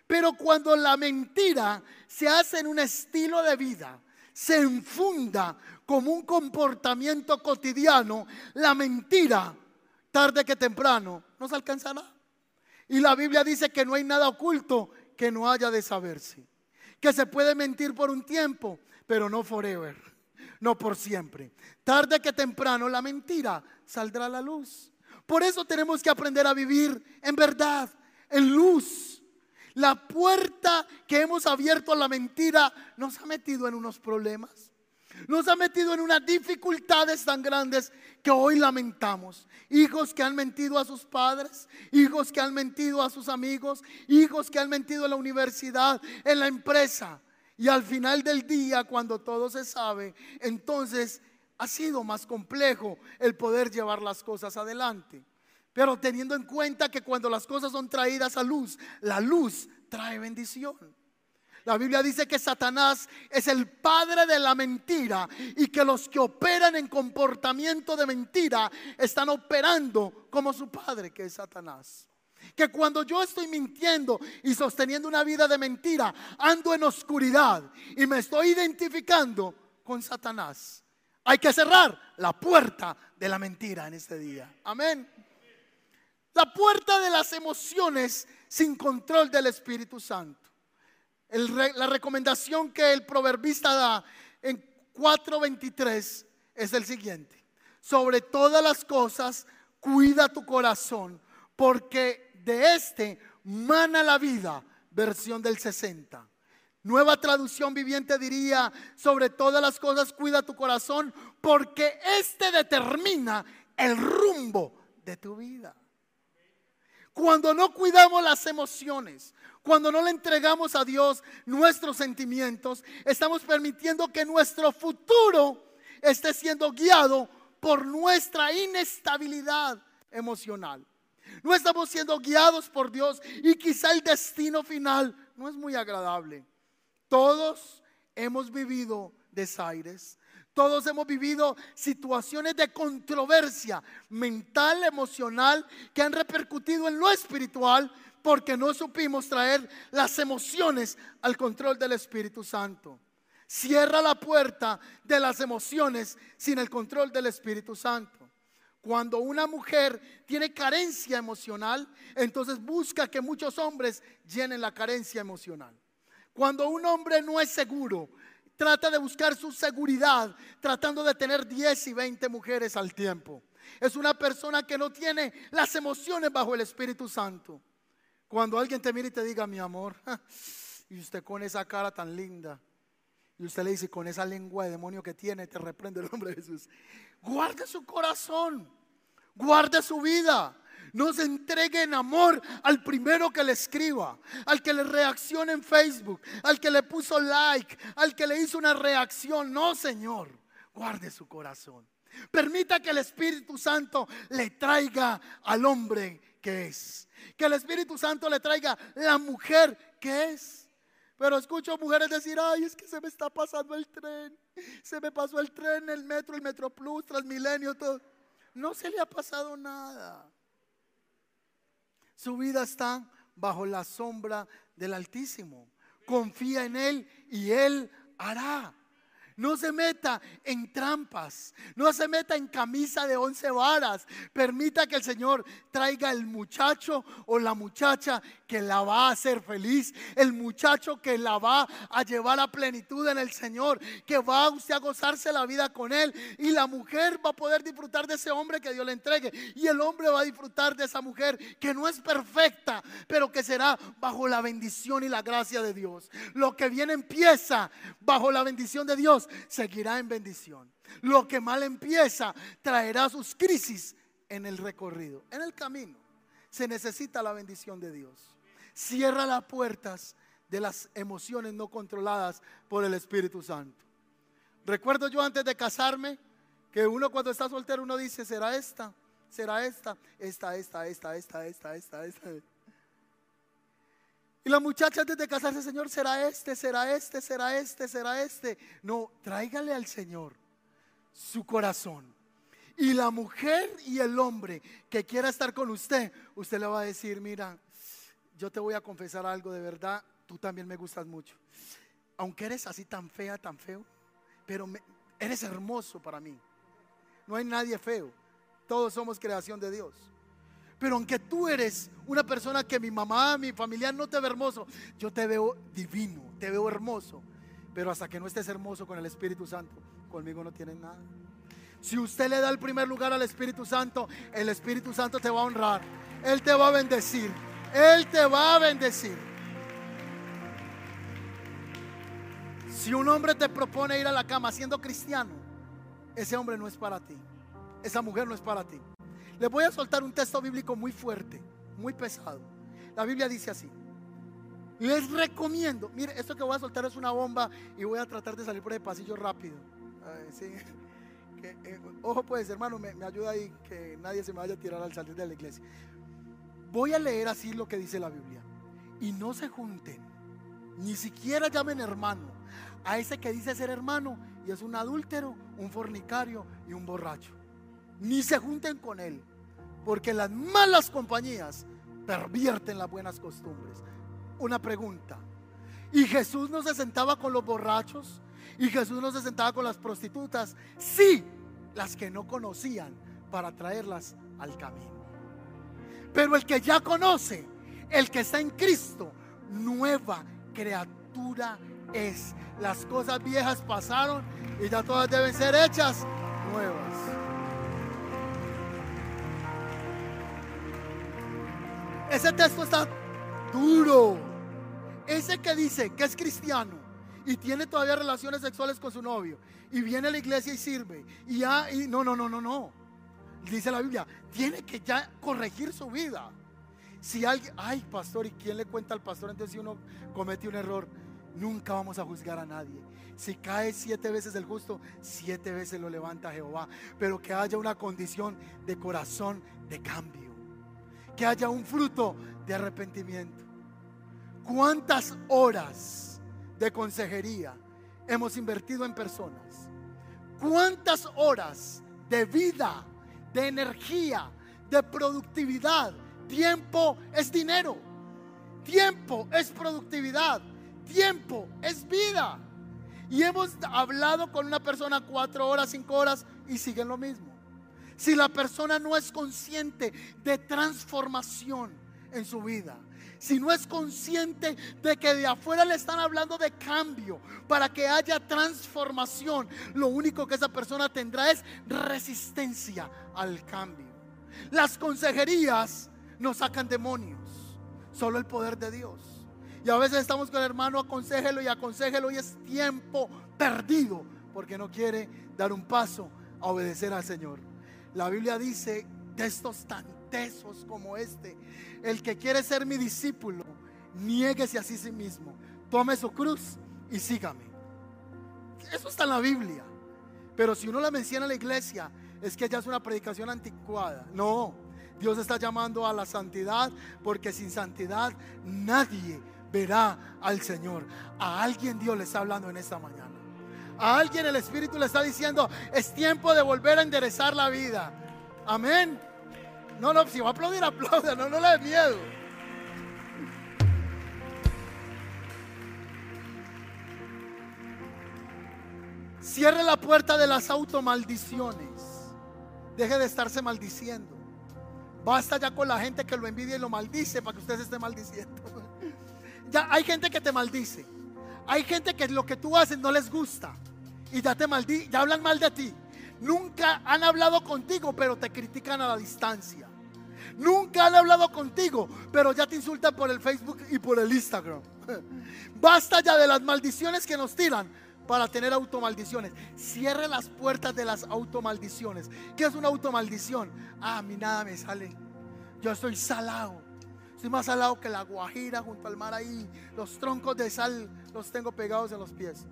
Pero cuando la mentira se hace en un estilo de vida, se enfunda como un comportamiento cotidiano, la mentira, tarde que temprano, nos alcanzará. Y la Biblia dice que no hay nada oculto que no haya de saberse. Que se puede mentir por un tiempo, pero no forever, no por siempre. Tarde que temprano la mentira saldrá a la luz. Por eso tenemos que aprender a vivir en verdad, en luz. La puerta que hemos abierto a la mentira nos ha metido en unos problemas. Nos ha metido en unas dificultades tan grandes que hoy lamentamos. Hijos que han mentido a sus padres, hijos que han mentido a sus amigos, hijos que han mentido en la universidad, en la empresa. Y al final del día, cuando todo se sabe, entonces ha sido más complejo el poder llevar las cosas adelante. Pero teniendo en cuenta que cuando las cosas son traídas a luz, la luz trae bendición. La Biblia dice que Satanás es el padre de la mentira y que los que operan en comportamiento de mentira están operando como su padre, que es Satanás. Que cuando yo estoy mintiendo y sosteniendo una vida de mentira, ando en oscuridad y me estoy identificando con Satanás. Hay que cerrar la puerta de la mentira en este día. Amén. La puerta de las emociones sin control del Espíritu Santo. la recomendación que el proverbista da en 4.23 es el siguiente. Sobre todas las cosas, cuida tu corazón, porque de este mana la vida, versión del 60. Nueva traducción viviente diría, sobre todas las cosas cuida tu corazón, porque este determina el rumbo de tu vida. Cuando no cuidamos las emociones, cuando no le entregamos a Dios nuestros sentimientos, estamos permitiendo que nuestro futuro esté siendo guiado por nuestra inestabilidad emocional. No estamos siendo guiados por Dios y quizá el destino final no es muy agradable. Todos hemos vivido desaires. Todos hemos vivido situaciones de controversia mental, emocional, que han repercutido en lo espiritual porque no supimos traer las emociones al control del Espíritu Santo. Cierra la puerta de las emociones sin el control del Espíritu Santo. Cuando una mujer tiene carencia emocional, entonces busca que muchos hombres llenen la carencia emocional. Cuando un hombre no es seguro, trata de buscar su seguridad tratando de tener 10 y 20 mujeres al tiempo. Es una persona que no tiene las emociones bajo el Espíritu Santo. Cuando alguien te mira y te diga, mi amor, y usted con esa cara tan linda, y usted le dice, con esa lengua de demonio que tiene, te reprende el nombre de Jesús. Guarde su corazón, guarde su vida. No se entregue en amor al primero que le escriba, al que le reaccione en Facebook, al que le puso like, al que le hizo una reacción. No, Señor, guarde su corazón. Permita que el Espíritu Santo le traiga al hombre que es. Que el Espíritu Santo le traiga la mujer que es. Pero escucho mujeres decir, ay, es que se me está pasando el tren. Se me pasó el tren, el metro, el Metro Plus, Transmilenio, todo. No se le ha pasado nada. Su vida está bajo la sombra del Altísimo. Confía en Él y Él hará. No se meta en trampas. No se meta en camisa de once varas. Permita que el Señor traiga el muchacho o la muchacha que la va a hacer feliz. El muchacho que la va a llevar a plenitud en el Señor. Que va usted a gozarse la vida con Él. Y la mujer va a poder disfrutar de ese hombre que Dios le entregue. Y el hombre va a disfrutar de esa mujer que no es perfecta, pero que será bajo la bendición y la gracia de Dios. Lo que viene empieza bajo la bendición de Dios seguirá en bendición. Lo que mal empieza traerá sus crisis en el recorrido, en el camino. Se necesita la bendición de Dios. Cierra las puertas de las emociones no controladas por el Espíritu Santo. Recuerdo yo antes de casarme que uno cuando está soltero uno dice, ¿será esta? ¿Será esta? Esta, esta, esta, esta, esta, esta, esta. Y la muchacha antes de casarse, Señor, será este, será este, será este, será este. No, tráigale al Señor su corazón. Y la mujer y el hombre que quiera estar con usted, usted le va a decir, mira, yo te voy a confesar algo de verdad, tú también me gustas mucho. Aunque eres así tan fea, tan feo, pero eres hermoso para mí. No hay nadie feo. Todos somos creación de Dios. Pero aunque tú eres una persona que mi mamá, mi familia no te ve hermoso, yo te veo divino, te veo hermoso. Pero hasta que no estés hermoso con el Espíritu Santo, conmigo no tienes nada. Si usted le da el primer lugar al Espíritu Santo, el Espíritu Santo te va a honrar. Él te va a bendecir. Él te va a bendecir. Si un hombre te propone ir a la cama siendo cristiano, ese hombre no es para ti. Esa mujer no es para ti. Les voy a soltar un texto bíblico muy fuerte, muy pesado. La Biblia dice así. Les recomiendo, mire, esto que voy a soltar es una bomba y voy a tratar de salir por el pasillo rápido. Eh, ojo pues, hermano, me, me ayuda ahí que nadie se me vaya a tirar al salir de la iglesia. Voy a leer así lo que dice la Biblia. Y no se junten, ni siquiera llamen hermano a ese que dice ser hermano y es un adúltero, un fornicario y un borracho. Ni se junten con él porque las malas compañías pervierten las buenas costumbres. Una pregunta. ¿Y Jesús no se sentaba con los borrachos? ¿Y Jesús no se sentaba con las prostitutas? Sí, las que no conocían para traerlas al camino. Pero el que ya conoce, el que está en Cristo, nueva criatura es. Las cosas viejas pasaron y ya todas deben ser hechas nuevas. Ese texto está duro. ese que dice que es cristiano y tiene todavía relaciones sexuales con su novio y viene a la iglesia y sirve y ya, y no, no, no, no, no. Dice la Biblia, tiene que ya corregir su vida. Si alguien, ay pastor, ¿y quién le cuenta al pastor? Entonces si uno comete un error, nunca vamos a juzgar a nadie. Si cae siete veces el justo, siete veces lo levanta Jehová. Pero que haya una condición de corazón de cambio. Que haya un fruto de arrepentimiento. ¿Cuántas horas de consejería hemos invertido en personas? ¿Cuántas horas de vida, de energía, de productividad? Tiempo es dinero. Tiempo es productividad. Tiempo es vida. Y hemos hablado con una persona cuatro horas, cinco horas y siguen lo mismo. Si la persona no es consciente de transformación en su vida, si no es consciente de que de afuera le están hablando de cambio para que haya transformación, lo único que esa persona tendrá es resistencia al cambio. Las consejerías nos sacan demonios, solo el poder de Dios. Y a veces estamos con el hermano, aconsejelo y aconsejelo y es tiempo perdido porque no quiere dar un paso a obedecer al Señor. La Biblia dice, textos tan tesos como este, el que quiere ser mi discípulo, niéguese a sí mismo, tome su cruz y sígame. Eso está en la Biblia. Pero si uno la menciona en la iglesia, es que ya es una predicación anticuada. No, Dios está llamando a la santidad porque sin santidad nadie verá al Señor. A alguien Dios le está hablando en esta mañana. A alguien el Espíritu le está diciendo, es tiempo de volver a enderezar la vida. Amén. No, no, si va a aplaudir, aplauda, no, no le dé miedo. Cierre la puerta de las automaldiciones. Deje de estarse maldiciendo. Basta ya con la gente que lo envidia y lo maldice para que usted se esté maldiciendo. Ya hay gente que te maldice. Hay gente que lo que tú haces no les gusta y ya te maldi ya hablan mal de ti. Nunca han hablado contigo, pero te critican a la distancia. Nunca han hablado contigo, pero ya te insultan por el Facebook y por el Instagram. Basta ya de las maldiciones que nos tiran para tener automaldiciones. Cierre las puertas de las automaldiciones. ¿Qué es una automaldición? Ah, a mí nada me sale. Yo estoy salado. Estoy más salado que la guajira junto al mar ahí. Los troncos de sal los tengo pegados en los pies.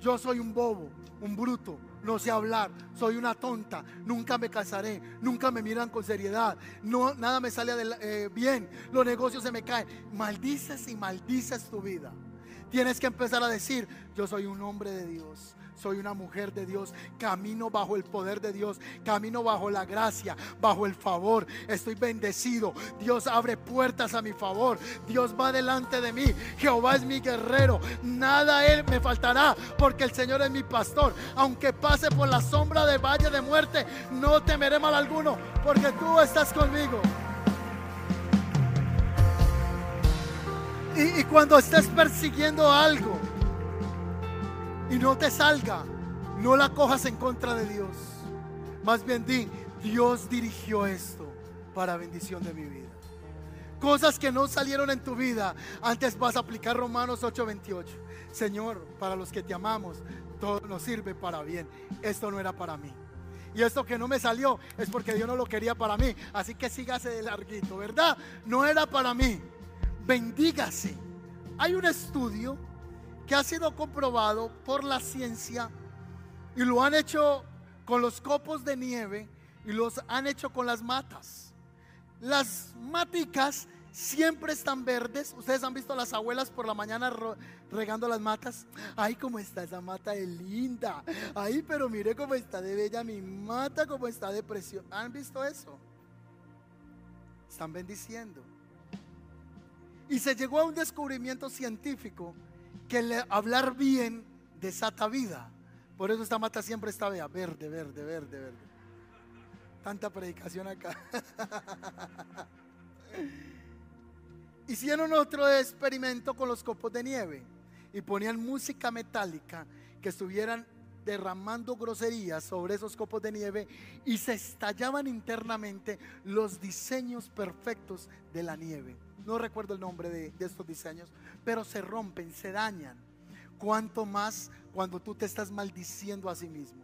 Yo soy un bobo, un bruto, no sé hablar, soy una tonta, nunca me casaré, nunca me miran con seriedad, no, nada me sale eh, bien, los negocios se me caen. Maldices y maldices tu vida. Tienes que empezar a decir, yo soy un hombre de Dios, soy una mujer de Dios, camino bajo el poder de Dios, camino bajo la gracia, bajo el favor, estoy bendecido, Dios abre puertas a mi favor, Dios va delante de mí, Jehová es mi guerrero, nada él me faltará, porque el Señor es mi pastor, aunque pase por la sombra de valle de muerte, no temeré mal alguno, porque tú estás conmigo. Y, cuando estés persiguiendo algo, y no te salga, no la cojas en contra de Dios. Más bien di, Dios dirigió esto para bendición de mi vida. Cosas que no salieron en tu vida, antes vas a aplicar Romanos 8:28. Señor, para los que te amamos, todo nos sirve para bien. Esto no era para mí. Y esto que no me salió es porque Dios no lo quería para mí. Así que sígase de larguito, ¿verdad? No era para mí. Bendígase. Hay un estudio que ha sido comprobado por la ciencia y lo han hecho con los copos de nieve y los han hecho con las matas. Las maticas siempre están verdes. Ustedes han visto a las abuelas por la mañana regando las matas. Ay, cómo está esa mata de linda. Ay, pero mire cómo está de bella mi mata, cómo está de preciosa. ¿Han visto eso? Están bendiciendo. Y se llegó a un descubrimiento científico que hablar bien desata vida. Por eso esta mata siempre está verde, verde, verde, verde. Tanta predicación acá. Hicieron otro experimento con los copos de nieve y ponían música metálica que estuvieran derramando groserías sobre esos copos de nieve y se estallaban internamente los diseños perfectos de la nieve. No recuerdo el nombre de, estos diseños, pero se rompen, se dañan. Cuanto más cuando tú te estás maldiciendo a sí mismo.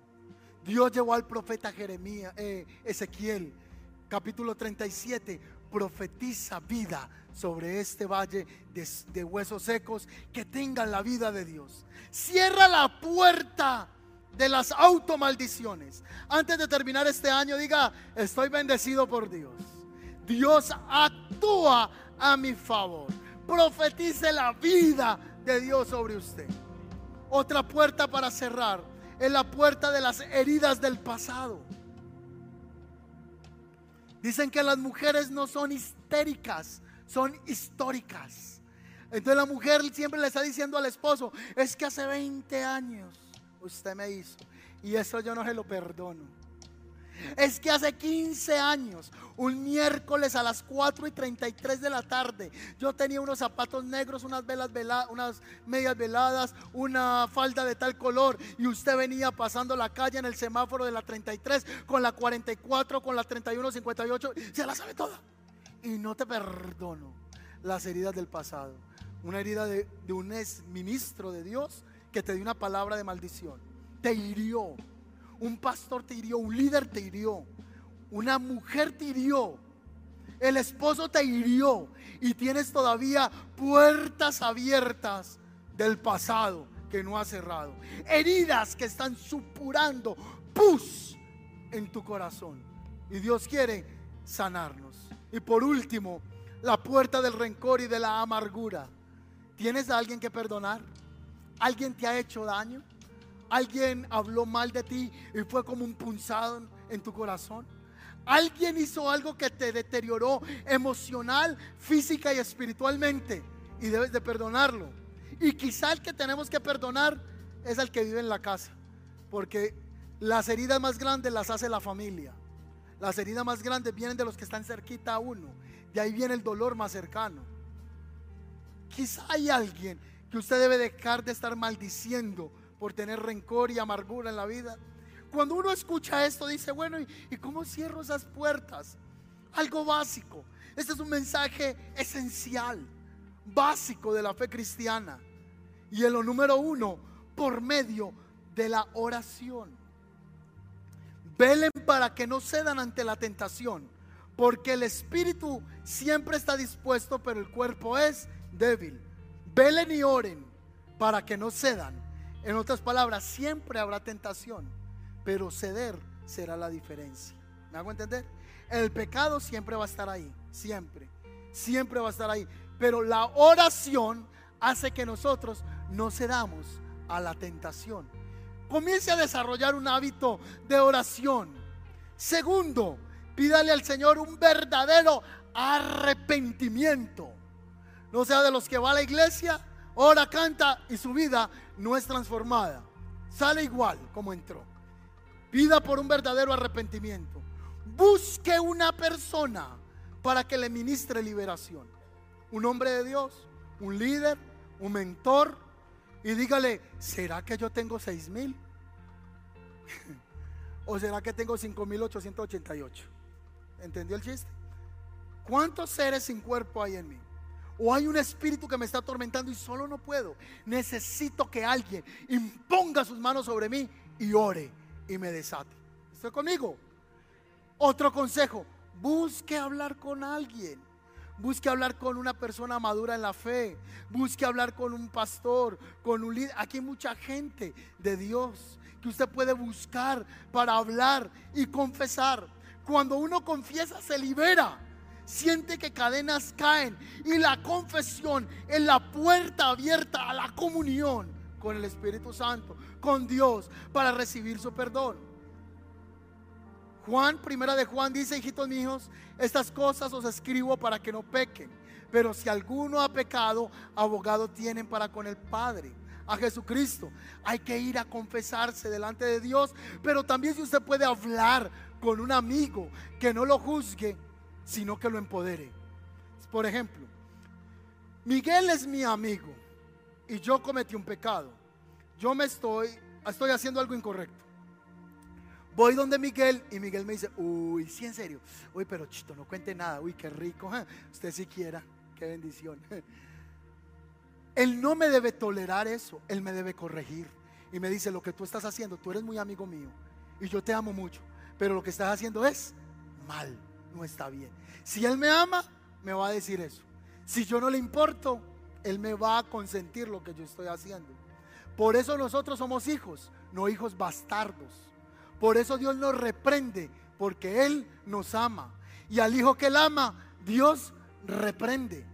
Dios llevó al profeta Jeremías, eh, Ezequiel, capítulo 37, profetiza vida sobre este valle de, de huesos secos que tengan la vida de Dios. Cierra la puerta de las automaldiciones. Antes de terminar este año, diga, estoy bendecido por Dios. Dios actúa a mi favor. Profetice la vida de Dios sobre usted. Otra puerta para cerrar es la puerta de las heridas del pasado. Dicen que las mujeres no son histéricas, son históricas. Entonces la mujer siempre le está diciendo al esposo, es que hace 20 años usted me hizo y eso yo no se lo perdono. Es que hace 15 años, un miércoles a las 4 y 33 de la tarde, yo tenía unos zapatos negros, unas, velas unas medias veladas, una falda de tal color, y usted venía pasando la calle en el semáforo de la 33, con la 44, con la 31, 58, se la sabe toda. Y no te perdono las heridas del pasado. Una herida de, de un ex ministro de Dios que te dio una palabra de maldición, te hirió un pastor te hirió, un líder te hirió, una mujer te hirió, el esposo te hirió y tienes todavía puertas abiertas del pasado que no ha cerrado. Heridas que están supurando pus en tu corazón. Y Dios quiere sanarnos. Y por último, la puerta del rencor y de la amargura. ¿Tienes a alguien que perdonar? ¿Alguien te ha hecho daño? Alguien habló mal de ti y fue como un punzado en tu corazón. Alguien hizo algo que te deterioró emocional, física y espiritualmente y debes de perdonarlo. Y quizá el que tenemos que perdonar es el que vive en la casa, porque las heridas más grandes las hace la familia. Las heridas más grandes vienen de los que están cerquita a uno. De ahí viene el dolor más cercano. Quizá hay alguien que usted debe dejar de estar maldiciendo por tener rencor y amargura en la vida. Cuando uno escucha esto, dice, bueno, ¿y, cómo cierro esas puertas? Algo básico. Este es un mensaje esencial, básico de la fe cristiana. Y en lo número uno, por medio de la oración. Velen para que no cedan ante la tentación, porque el espíritu siempre está dispuesto, pero el cuerpo es débil. Velen y oren para que no cedan en otras palabras, siempre habrá tentación, pero ceder será la diferencia. ¿Me hago entender? El pecado siempre va a estar ahí, siempre, siempre va a estar ahí. Pero la oración hace que nosotros no cedamos a la tentación. Comience a desarrollar un hábito de oración. Segundo, pídale al Señor un verdadero arrepentimiento. No sea de los que va a la iglesia, ora, canta y su vida no es transformada. Sale igual como entró. Pida por un verdadero arrepentimiento. Busque una persona para que le ministre liberación. Un hombre de Dios, un líder, un mentor. Y dígale, ¿será que yo tengo seis mil? ¿O será que tengo cinco mil ochocientos ocho ¿Entendió el chiste? ¿Cuántos seres sin cuerpo hay en mí? O hay un espíritu que me está atormentando y solo no puedo. Necesito que alguien imponga sus manos sobre mí y ore y me desate. ¿Estoy conmigo? Otro consejo, busque hablar con alguien. Busque hablar con una persona madura en la fe. Busque hablar con un pastor, con un líder. Aquí hay mucha gente de Dios que usted puede buscar para hablar y confesar. Cuando uno confiesa se libera siente que cadenas caen y la confesión es la puerta abierta a la comunión con el Espíritu Santo, con Dios, para recibir su perdón. Juan, primera de Juan dice, hijitos míos, estas cosas os escribo para que no pequen. Pero si alguno ha pecado, abogado tienen para con el Padre, a Jesucristo. Hay que ir a confesarse delante de Dios, pero también si usted puede hablar con un amigo que no lo juzgue, sino que lo empodere. Por ejemplo, Miguel es mi amigo y yo cometí un pecado. Yo me estoy, estoy haciendo algo incorrecto. Voy donde Miguel y Miguel me dice, uy, sí, en serio. Uy, pero chito, no cuente nada. Uy, qué rico. Usted si quiera, qué bendición. Él no me debe tolerar eso, Él me debe corregir. Y me dice, lo que tú estás haciendo, tú eres muy amigo mío y yo te amo mucho, pero lo que estás haciendo es mal, no está bien. Si Él me ama, me va a decir eso. Si yo no le importo, Él me va a consentir lo que yo estoy haciendo. Por eso nosotros somos hijos, no hijos bastardos. Por eso Dios nos reprende, porque Él nos ama. Y al hijo que Él ama, Dios reprende.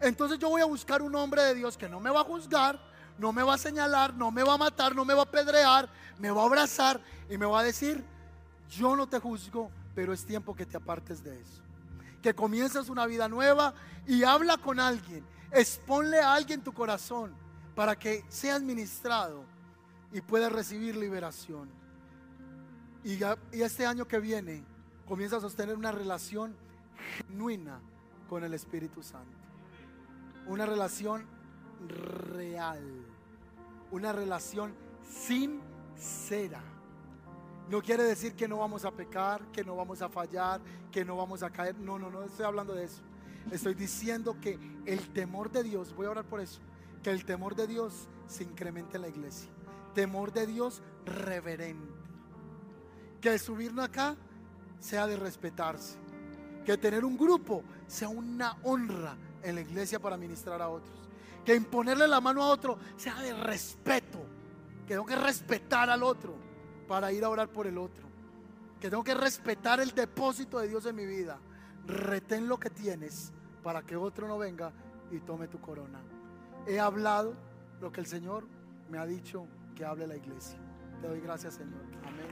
Entonces yo voy a buscar un hombre de Dios que no me va a juzgar, no me va a señalar, no me va a matar, no me va a pedrear, me va a abrazar y me va a decir, yo no te juzgo, pero es tiempo que te apartes de eso. Que comiences una vida nueva y habla con alguien, exponle a alguien tu corazón para que seas ministrado y puedas recibir liberación. Y, y este año que viene comienza a sostener una relación genuina con el Espíritu Santo. Una relación real. Una relación sincera. No quiere decir que no vamos a pecar, que no vamos a fallar, que no vamos a caer. No, no, no estoy hablando de eso. Estoy diciendo que el temor de Dios, voy a orar por eso, que el temor de Dios se incremente en la iglesia. Temor de Dios reverente. Que subirnos acá sea de respetarse. Que tener un grupo sea una honra en la iglesia para ministrar a otros. Que imponerle la mano a otro sea de respeto. Que tengo que respetar al otro para ir a orar por el otro. Que tengo que respetar el depósito de Dios en mi vida. Retén lo que tienes para que otro no venga y tome tu corona. He hablado lo que el Señor me ha dicho que hable la iglesia. Te doy gracias, Señor. Amén.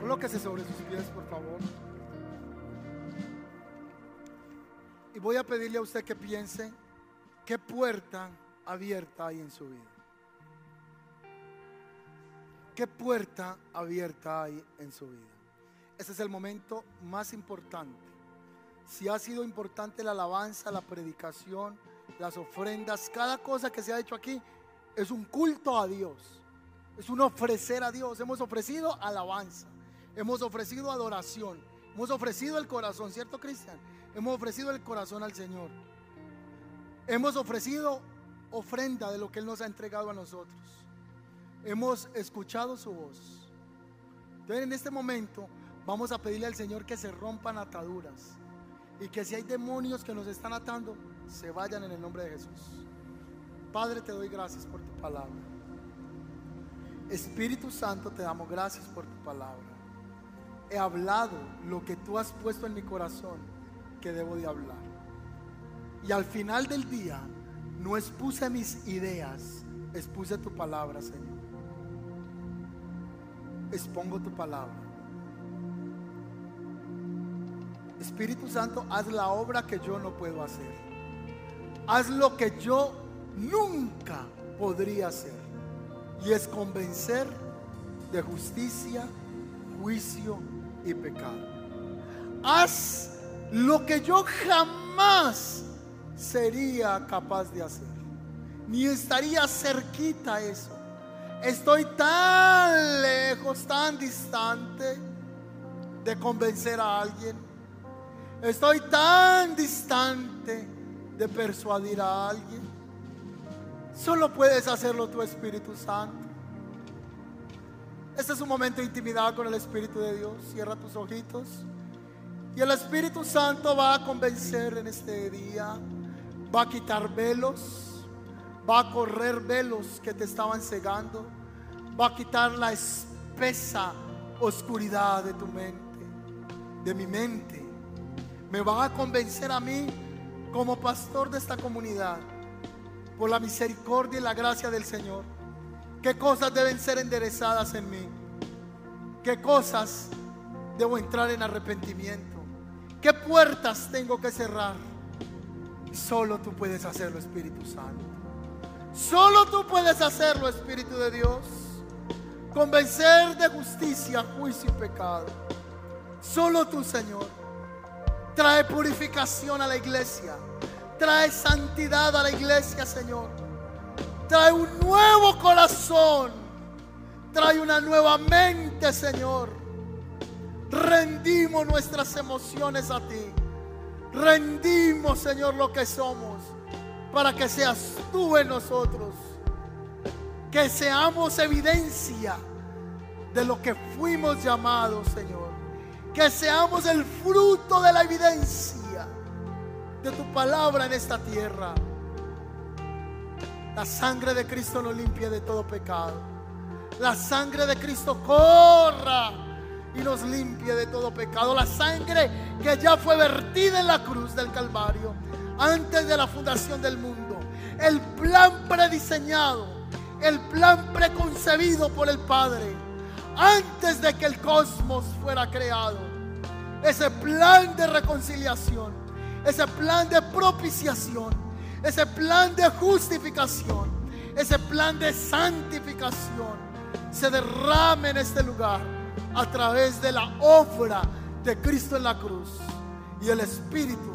Colóquese sobre sus pies, por favor. Y voy a pedirle a usted que piense qué puerta abierta hay en su vida. ¿Qué puerta abierta hay en su vida? Ese es el momento más importante. Si ha sido importante la alabanza, la predicación, las ofrendas, cada cosa que se ha hecho aquí es un culto a Dios. Es un ofrecer a Dios. Hemos ofrecido alabanza. Hemos ofrecido adoración. Hemos ofrecido el corazón, ¿cierto, Cristian? Hemos ofrecido el corazón al Señor. Hemos ofrecido ofrenda de lo que Él nos ha entregado a nosotros. Hemos escuchado su voz. Entonces, en este momento, vamos a pedirle al Señor que se rompan ataduras y que si hay demonios que nos están atando, se vayan en el nombre de Jesús. Padre, te doy gracias por tu palabra. Espíritu Santo, te damos gracias por tu palabra he hablado lo que tú has puesto en mi corazón que debo de hablar. Y al final del día no expuse mis ideas, expuse tu palabra, Señor. Expongo tu palabra. Espíritu Santo, haz la obra que yo no puedo hacer. Haz lo que yo nunca podría hacer. Y es convencer de justicia, juicio y pecado. Haz lo que yo jamás sería capaz de hacer. Ni estaría cerquita eso. Estoy tan lejos, tan distante de convencer a alguien. Estoy tan distante de persuadir a alguien. Solo puedes hacerlo tu Espíritu Santo. Este es un momento de intimidad con el Espíritu de Dios. Cierra tus ojitos. Y el Espíritu Santo va a convencer en este día. Va a quitar velos. Va a correr velos que te estaban cegando. Va a quitar la espesa oscuridad de tu mente. De mi mente. Me va a convencer a mí como pastor de esta comunidad. Por la misericordia y la gracia del Señor ¿Qué cosas deben ser enderezadas en mí? ¿Qué cosas debo entrar en arrepentimiento? ¿Qué puertas tengo que cerrar? Solo tú puedes hacerlo, Espíritu Santo. Solo tú puedes hacerlo, Espíritu de Dios. Convencer de justicia, juicio y pecado. Solo tú, Señor. Trae purificación a la iglesia. Trae santidad a la iglesia, Señor. Trae un nuevo corazón. Trae una nueva mente, Señor. Rendimos nuestras emociones a ti. Rendimos, Señor, lo que somos para que seas tú en nosotros. Que seamos evidencia de lo que fuimos llamados, Señor. Que seamos el fruto de la evidencia de tu palabra en esta tierra. La sangre de Cristo nos limpia de todo pecado. La sangre de Cristo corra y nos limpia de todo pecado. La sangre que ya fue vertida en la cruz del Calvario antes de la fundación del mundo. El plan prediseñado, el plan preconcebido por el Padre antes de que el cosmos fuera creado. Ese plan de reconciliación, ese plan de propiciación ese plan de justificación, ese plan de santificación se derrame en este lugar a través de la obra de Cristo en la cruz. Y el Espíritu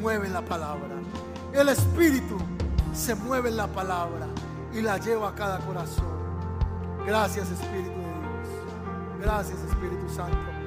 mueve la palabra. El Espíritu se mueve en la palabra y la lleva a cada corazón. Gracias Espíritu de Dios. Gracias Espíritu Santo.